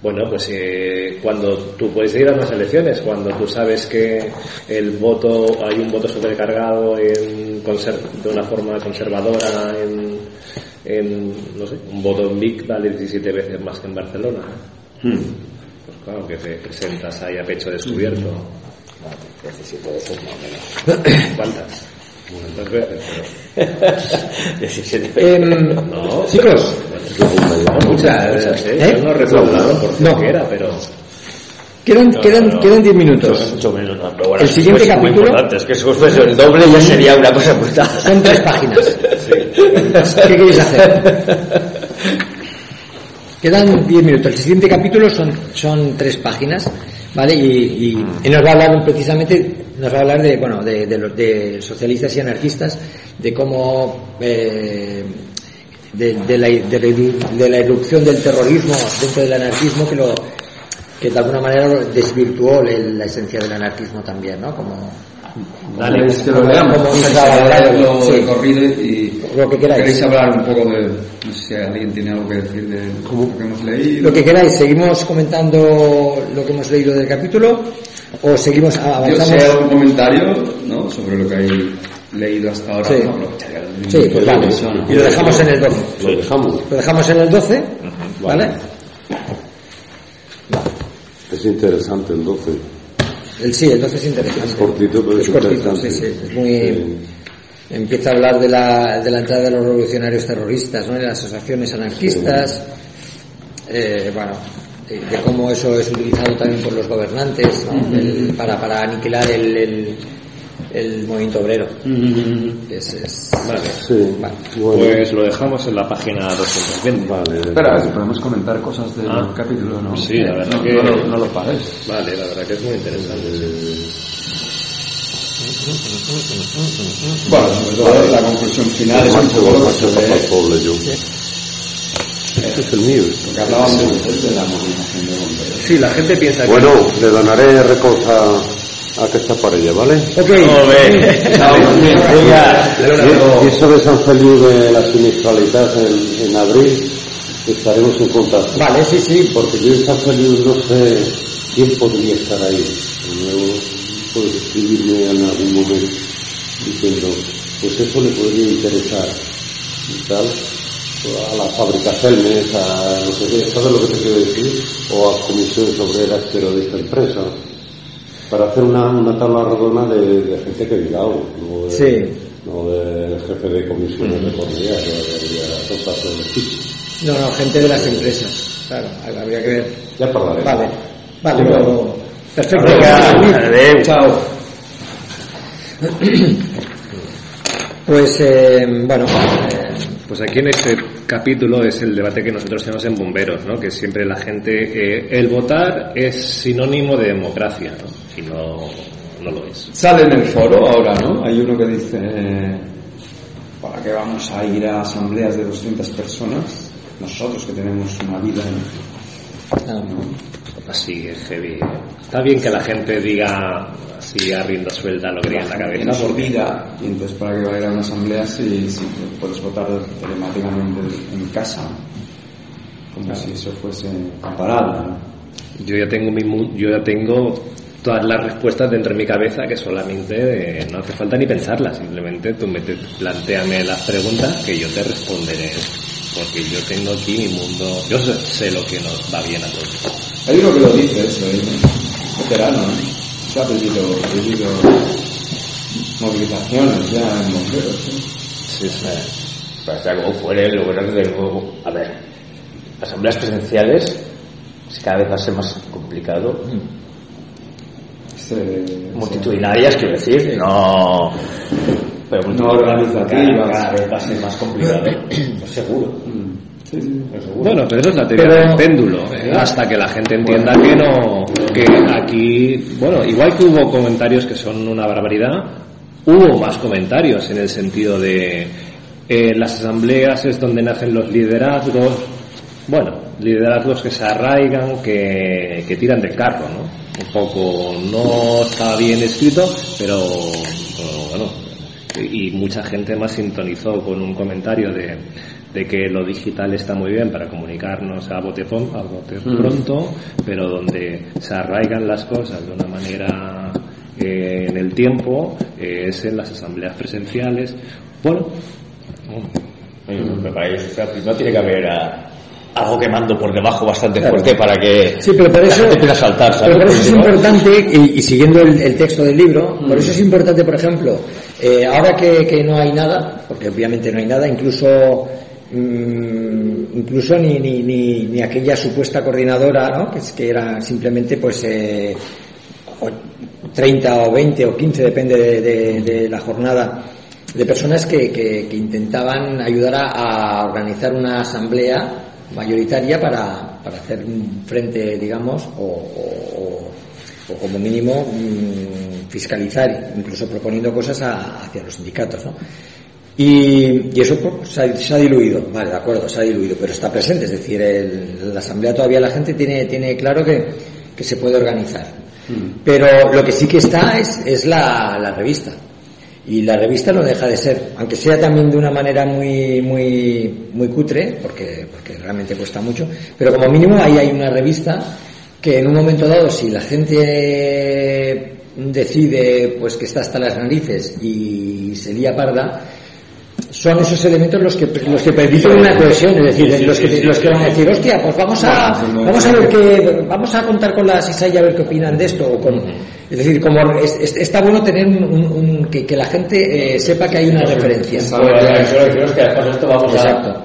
bueno, pues eh, cuando tú puedes ir a unas elecciones, cuando tú sabes que el voto, hay un voto sobrecargado en de una forma conservadora en, en, no sé, un voto en Vic vale 17 veces más que en Barcelona. Hmm. Pues claro, que te presentas ahí a pecho descubierto. 17 veces más o menos. [coughs] ¿Cuántas? ¿Cuántas veces? Pero... [laughs] 17 Em, No, chicos, no muchas. Yo no recuerdo por No. qué era, pero... quedan, No, quedan, no. quedan 10 minutos. mucho menos, no, pero bueno, El siguiente capítulo- es que si fuese el doble ya sería una cosa brutal. Son tres páginas. [laughs] ¿Qué queréis hacer? Quedan 10 minutos. El siguiente capítulo son, son tres páginas, ¿vale? Y, y- y nos va a hablar precisamente, nos va a hablar de, bueno, de, de los de socialistas y anarquistas, de cómo, eh, de, de la, de, la, irrupción del terrorismo dentro del anarquismo que lo que de alguna manera desvirtuó la esencia del anarquismo también, ¿no? Como, Dale, que lo sí. y Lo que queráis. queréis hablar un poco de, no sé si alguien tiene algo que decir de lo que hemos leído. Lo que queráis, ¿seguimos comentando lo que hemos leído del capítulo o seguimos Yo avanzamos? sé algún comentario ¿no? sobre lo que hay leído hasta ahora. Sí. ¿no? Sí, pues vale. Y lo dejamos en el 12. Lo dejamos. Lo dejamos en el 12, ¿vale? Es interesante el 12. El sí, el 12 es interesante. Es cortito, pero es cortito, interesante. sí, sí. Es muy... Empieza a hablar de la, de la entrada de los revolucionarios terroristas, ¿no? En las asociaciones anarquistas, eh, bueno, de, de cómo eso es utilizado también por los gobernantes, ¿no? El- para, para aniquilar el, el, el movimiento obrero. Es, es- Vale. Sí. Vale. Bueno, Pues lo dejamos en la página 220. vale. Espera, si podemos comentar cosas del Ah. capítulo, ¿no? Sí, la verdad no, que- No, lo- no lo pares. Vale, la verdad que es muy interesante. Bueno, sobre todo la conclusión final es un poco lo que. Este es el mío. lo que hablábamos de la movilización de bomberos. Sí, la gente piensa que... Bueno, le donaré récords a, a aquesta parella, ¿vale? Ok. Y, y eso de San Feliu de la sinistralidad en, en abril, estaremos en contacto. Vale, sí, sí. Porque yo en San Feliu no sé quién podría estar ahí. Yo puedo escribirme en algún momento diciendo, pues eso le podría interesar y tal, a la fábrica Celmes, a no sé qué, ¿sabes lo que te quiero decir? O a comisiones obreras, pero de esta empresa, para hacer una, una tabla redonda de, de gente que diga algo, no de, Sí. no del jefe de comisiones de Cornellá, que debería soltarse el equipo. No, no, gente de las empresas. Claro, habría que ver. Ya hablaré. Vale, vale, luego- Perfecto. Adeu. Chao. Pues, eh, bueno, eh, Pues aquí en este capítulo es el debate que nosotros tenemos en Bomberos, ¿no? Que siempre la gente... eh, el votar es sinónimo de democracia, ¿no? Y no, no lo es. Sale en el foro ahora, ¿no? Hay uno que dice, eh, ¿para qué vamos a ir a asambleas de 200 personas? Nosotros que tenemos una vida en... Así es heavy. Está bien que la gente diga así a rienda suelta lo que tiene en la cabeza. Porque- vida y entonces para qué va a una asamblea si, si puedes votar telemáticamente en casa como si eso fuese comparado ¿no? Yo ya tengo mi yo ya tengo todas las respuestas dentro de mi cabeza que solamente eh, no hace falta ni pensarlas, simplemente tú me te- plantéame las preguntas que yo te responderé. Porque yo tengo aquí mi mundo, yo sé, sé lo que nos va bien a todos. hay uno que lo dice eso ¿eh? veterano ¿no? se ha pedido, pedido movilizaciones ya en bomberos ¿sí? Sí, sí. Para como fuere, lo bueno que luego, a ver, asambleas presenciales si cada vez va a ser más complicado. Este- Multitudinarias, quiero decir, no. Pero No organizativas. Cada, va a ser más complicado, [clears throat] seguro. Sí, sí. seguro. Bueno, pero eso es la teoría Pero- del péndulo, ¿eh? hasta que la gente entienda que no, que aquí, bueno, igual que hubo comentarios que son una barbaridad, hubo más comentarios en el sentido de eh, las asambleas es donde nacen los liderazgos, bueno, liderazgos que se arraigan, que, que tiran del carro, ¿no? Un poco, no está bien escrito, pero bueno, y mucha gente más sintonizó con un comentario de, de que lo digital está muy bien para comunicarnos a bote, a bote pronto, pero donde se arraigan las cosas de una manera eh, en el tiempo eh, es en las asambleas presenciales. Bueno, Eh, Me parece tiene que haber a, algo quemando por debajo bastante fuerte para que Sí, pero por eso, la gente empiece a saltar, ¿sabes? pero por eso es importante, y, y siguiendo el, el texto del libro, por eso es importante, por ejemplo, eh, ahora que, no hay nada, porque obviamente no hay nada, incluso mm, incluso ni, ni, ni, aquella supuesta coordinadora, ¿no? que, es, que era simplemente pues eh, o 30 o 20 o 15, depende de, la jornada, de personas que, que- intentaban ayudar a, organizar una asamblea mayoritaria para, para hacer un frente, digamos, o- o- como mínimo mm, fiscalizar, incluso proponiendo cosas a- hacia los sindicatos. ¿no? Y, y eso pues, se, ha, se ha diluido, vale, de acuerdo, se ha diluido, pero está presente, es decir, el- la asamblea todavía la gente tiene, tiene claro que, que se puede organizar. Pero lo que sí que está es, es la, la revista. Y la revista no deja de ser, aunque sea también de una manera muy, muy, muy cutre, porque, porque realmente cuesta mucho, pero como mínimo ahí hay una revista que en un momento dado, si la gente decide pues que está hasta las narices y se lía parda, son esos elementos los que los que permiten una cohesión, es decir, los que los que van a decir, hostia, pues vamos a vamos a ver qué vamos a contar con la CISA y a ver qué opinan de esto o con es decir, como es- es- está bueno tener un, un- un- que, que la gente eh, sepa que hay una referencia. Bueno, que después de esto vamos. Exacto.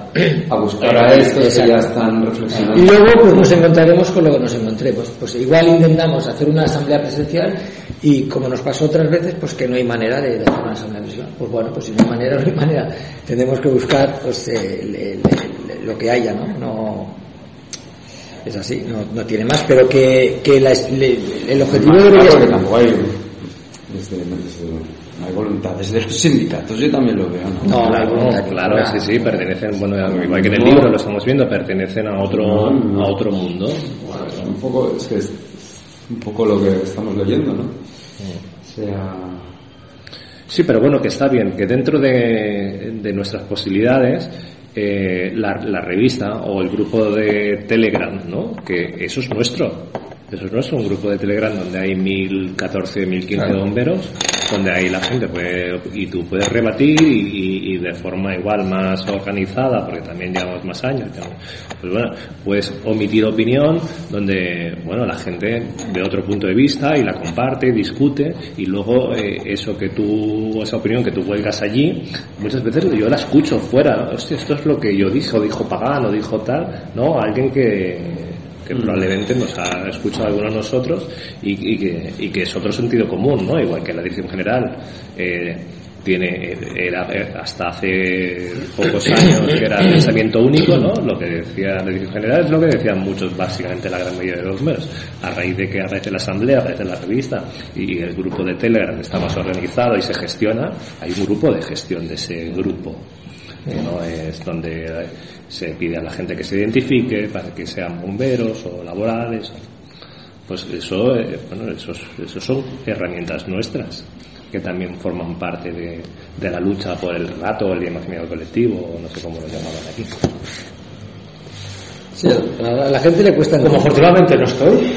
a buscar a estos que Exacto. ya están Y reflexionando. luego pues nos encontraremos con lo que nos encontremos. Pues igual intentamos hacer una asamblea presencial y como nos pasó otras veces, pues que no hay manera de, de hacer una asamblea presencial. Pues bueno, pues si no hay manera, [laughs] no hay manera. Tendremos que buscar pues eh, lo que haya, ¿no? No es así, no, no tiene más, pero que, que la- le- el objetivo Más debería claro que ser... tampoco hay, desde, desde- no hay voluntad desde los sindicatos, yo también lo veo, ¿no? No, no hay Claro, voluntad claro, ninguna. sí, sí, pertenecen, bueno, igual que en el libro lo estamos viendo, pertenecen a otro, a otro mundo. Es un poco, es que es un poco lo que estamos leyendo, ¿no? O sea, Sí, pero bueno, que está bien, que dentro de, de nuestras posibilidades, eh, la, la revista o el grupo de Telegram, ¿no? Que eso es nuestro. Eso es nuestro, un grupo de Telegram donde hay 1014, 1015 bomberos, donde ahí la gente puede, y tú puedes rebatir y, y- y de forma igual más organizada, porque también llevamos más años, ya, pues bueno, puedes omitir opinión, donde, bueno, la gente de otro punto de vista y la comparte, discute, y luego eh, eso que tú, esa opinión que tú vuelcas allí, muchas veces yo la escucho fuera, hostia, esto es lo que yo dije, o dijo Pagán, o dijo tal, ¿no? Alguien que, que probablemente nos ha escuchado alguno de nosotros y, y que, y que es otro sentido común, ¿no? Igual que la dirección general eh, tiene era eh, hasta hace pocos [coughs] años que era pensamiento único, ¿no? Lo que decía la dirección general es lo que decían muchos, básicamente la gran mayoría de los medios. A raíz de que a raíz de la asamblea, a raíz de la revista y el grupo de Telegram está más organizado y se gestiona, hay un grupo de gestión de ese grupo que no es donde se pide a la gente que se identifique para que sean bomberos o laborales. Pues eso, eh, bueno, esos, esos son herramientas nuestras que también forman parte de, de la lucha por el rato, el imaginario colectivo, o no sé cómo lo llamaban aquí. Sí, a la gente le cuesta... Como afortunadamente no estoy. [laughs]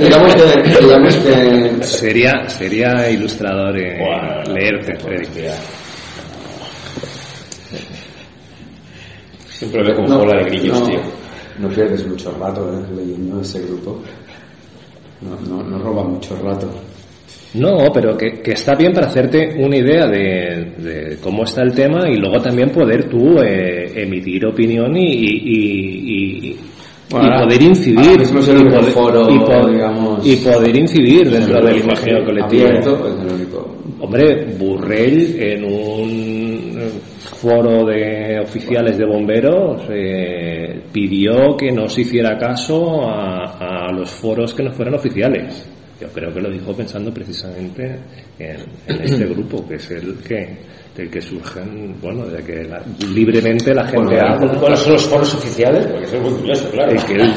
digamos que, digamos que Sería, sería ilustrador eh, Buah, leerte, Freddy. Siempre veo como bola de grillos, no, tío. no pierdes mucho rato ¿eh? leyendo ese grupo. No, no, no roba mucho rato. No, pero que, que está bien para hacerte una idea de, de cómo está el tema y luego también poder tú eh, emitir opinión y, y, y- y- Bueno, y ahora- poder incidir y poder, foro, y po- digamos, y poder incidir dentro el del imaginario colectivo. Abierto, es el único. Hombre, Burrell en un foro de oficiales de bomberos eh, pidió que no se hiciera caso a, a los foros que no fueran oficiales. Yo creo que lo dijo pensando precisamente en, en este grupo, que es el que del que surgen, bueno, de que la- libremente la gente Bueno, habla. ¿Cuáles son los foros oficiales? Porque eso es muy curioso, claro. El que él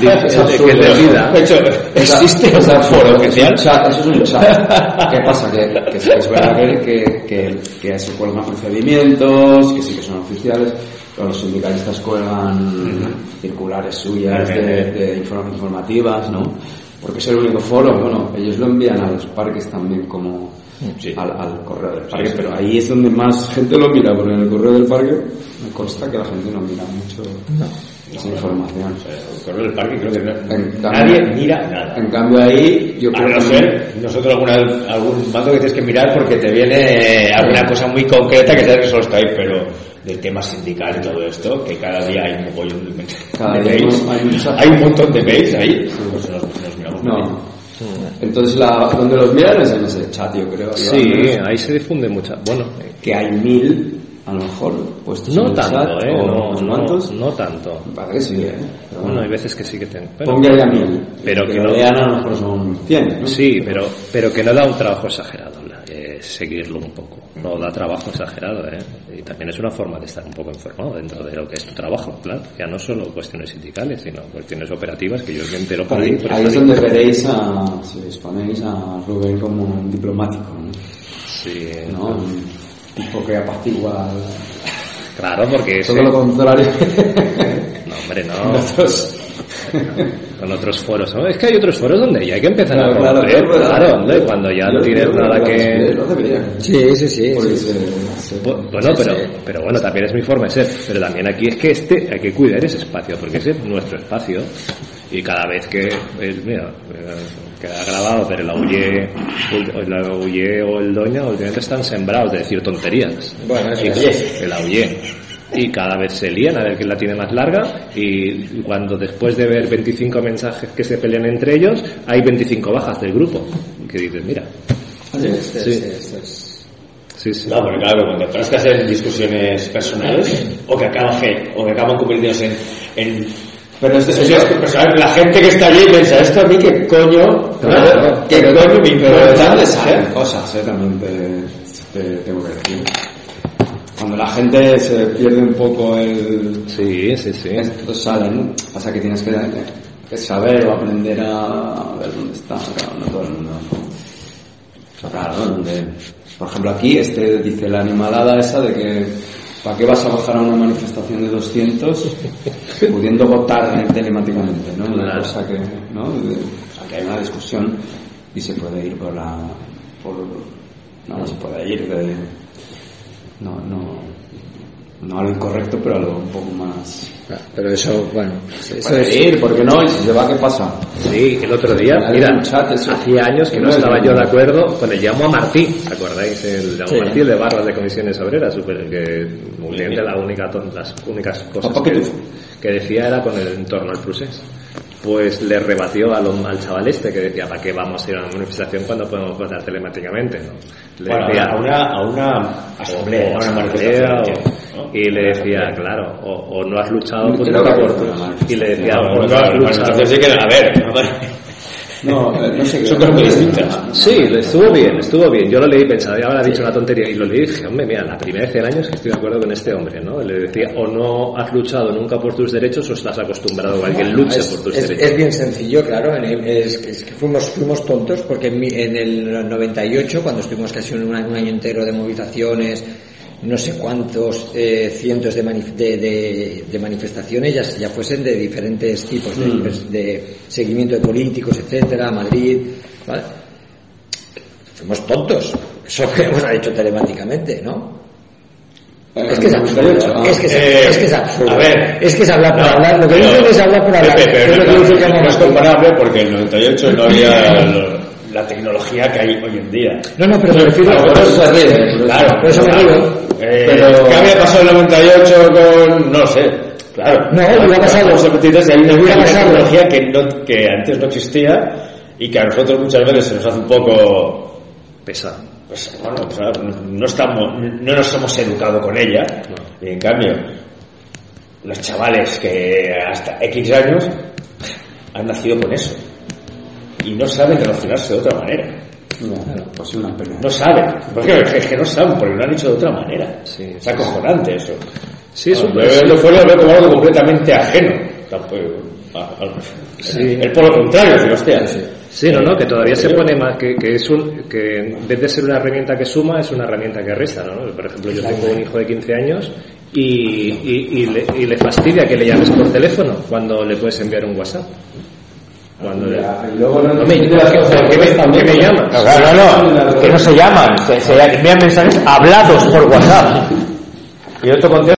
decida. De hecho, ¿existe Esa- un foro oficial? eso es un chat. ¿Qué pasa? Que, que sí que es verdad que, que, que, se cuelgan procedimientos, que sí que son oficiales, pero los sindicalistas cuelgan circulares suyas de, de inform- informativas, ¿no? Porque es el único foro, bueno, ellos lo envían a los parques también como, Sí. al, al correo del parque, pero ahí es donde más gente lo mira, porque en el correo del parque me consta que la gente no mira mucho esa información. El correo del parque creo que no- En nadie cambio- mira nada. En cambio ahí yo A creo no que ser, nosotros alguna, algún mando que tienes que mirar porque te viene eh, alguna cosa muy concreta que sabes que solo está ahí, pero del tema sindical y todo esto, que cada día hay un mogollón de, Cada de día mails, hay mucha- hay un montón de mails ahí, pues no. Entonces la, donde los miran es en ese chat, yo creo. Sí, ahí se difunde mucha. Bueno, que hay mil, a lo mejor, puestos en no el tanto, chat, ¿eh? o No, unos no, cuantos. no tanto. Me parece que sí, ¿eh? Pero Bueno, hay veces que sí que tengo. Pero, pon que haya mil. pero que que no- lean a lo mejor son 100, ¿no? Sí, pero, pero que no da un trabajo exagerado seguirlo un poco. No da trabajo exagerado, ¿eh? Y también es una forma de estar un poco informado dentro de lo que es tu trabajo, claro. Ya no solo cuestiones sindicales, sino cuestiones operativas que yo me entero por ahí. Ahí, por ahí es donde veréis a, si os ponéis a Rubén como un diplomático, ¿no? Sí, ¿no? Un tipo que apacigua claro, porque ese- todo lo contrario. No, hombre, no. [laughs] Nosotros- Con otros foros, ¿no? Es que hay otros foros donde ya hay que empezar Claro, a claro, claro, claro, hombre, cuando ya no tienes nada que... Sí, sí, sí. Bueno, Sí, pero, sí. pero bueno, también es mi forma de ser. Pero también aquí es que este hay que cuidar ese espacio, porque ese es nuestro espacio. Y cada vez que, mira, eh, queda grabado, pero la UYE, la UYE o el Doña últimamente están sembrados de decir tonterías. Bueno, eso es. el AUYE. Y cada vez se lían a ver quién la tiene más larga y cuando después de ver 25 mensajes que se pelean entre ellos, hay 25 bajas del grupo. Que dices, mira, Este- Sí. este- este es- sí, sí. No, pero claro, cuando enfrascas en discusiones personales o que acaban, o que acaban convirtiéndose en, en Pero este señor- la gente que está allí piensa, esto a mí qué coño, Claro, qué coño me Pero importa. de dónde salen cosas, eh, también te, te tengo que decir. Cuando la gente se pierde un poco el... Sí, sí, sí. Estos salen, pasa que tienes que, que saber o aprender a ver dónde está, claro, no todo el mundo. Claro, donde, por ejemplo aquí este dice la animalada esa de que ¿para qué vas a bajar a una manifestación de 200 [laughs] pudiendo votar telemáticamente? ¿no? Una cosa que, ¿no? O sea, que hay una discusión y se puede ir por la... Por, no, no se puede ir de... No, no, no a lo incorrecto, pero a lo un poco más... Ah, Pero eso, bueno, eso es. ir, ¿por qué no? Y si se va, ¿qué pasa? Sí, el otro día, mira, un chat, eso. hacía años que no No es estaba yo de acuerdo con el llamo a Martí, ¿os acordáis? El llamo Sí. Martí, el de barras de comisiones obreras, super, que que la única, las únicas cosas que decía era con el entorno al procés. Pues le rebatió a lo- al chaval este que decía, ¿para qué vamos a ir a una manifestación cuando podemos votar telemáticamente? ¿no? Le Bueno, decía, a una, a una asamblea, o a una asamblea, manifestación. o- ¿no? y le decía, claro, o, o no has luchado pues por manifestación. Y le decía, No, o no has las luchado. manifestaciones sí que a ver, [laughs] No, no sé. Son cosas muy distintas. Sí, estuvo bien, estuvo bien. Yo lo leí pensaba, ya habrá dicho una tontería. Y lo leí y dije, hombre, mira, la primera vez en años que estoy de acuerdo con este hombre, ¿no? Le decía, o no has luchado nunca por tus derechos o estás acostumbrado a que luche es, por tus es- derechos. es bien sencillo, claro. en el- es, que- es que fuimos, fuimos tontos porque en, mi- en el 98, cuando estuvimos casi un, año- un año entero de movilizaciones, no sé cuántos eh, cientos de, manif- de, de- de manifestaciones, ya, ya fuesen de diferentes tipos, de, de seguimiento de políticos, etcétera, Madrid, ¿vale? Fuimos tontos. Eso que hemos hecho telemáticamente, ¿no? Es que es absurdo. Es que es, Eh, es que es absurdo. a ver. es que es hablar por No, hablar. Lo que dicen es hablar por hablar. Pepe, pero Es lo que no, dice no, es comparable porque en el 98 no había [laughs] lo- la tecnología que hay hoy en día. No, no, pero me refiero Claro, por eso ríe. Claro, por eso me claro. río. Eh, Pero- ¿Qué había pasado en el 98 con.? No sé. Claro. No, hubiera pasado. Los 73 hay una, tecnología que, no, que antes no existía y que a nosotros muchas veces se nos hace un poco. Pesa. Pues bueno, pues, no, no estamos, no nos hemos educado con ella. Y en cambio, los chavales que hasta X años han nacido con eso. Y no saben relacionarse de otra manera. Claro, pues una pena. No saben. Porque es que no saben, porque lo han hecho de otra manera. Sí, es acojonante eso. Sí, es un- Yo fuera lo veo como algo completamente ajeno. Tampoco- a- a- Sí. Es por lo contrario, digo, hostia. Sí, no, no, que todavía se pone más, que, que es un, que en vez de ser una herramienta que suma, es una herramienta que resta, ¿no? Por ejemplo, yo tengo un hijo de 15 años y, y, y le, y le fastidia que le llames por teléfono cuando le puedes enviar un WhatsApp. Cuando le- Y luego no Hombre, entiende las ¿por qué- cosas, por qué me- me ¿no? llamas? No, no, no, que no se llaman, se, se envían mensajes hablados por WhatsApp. Y otro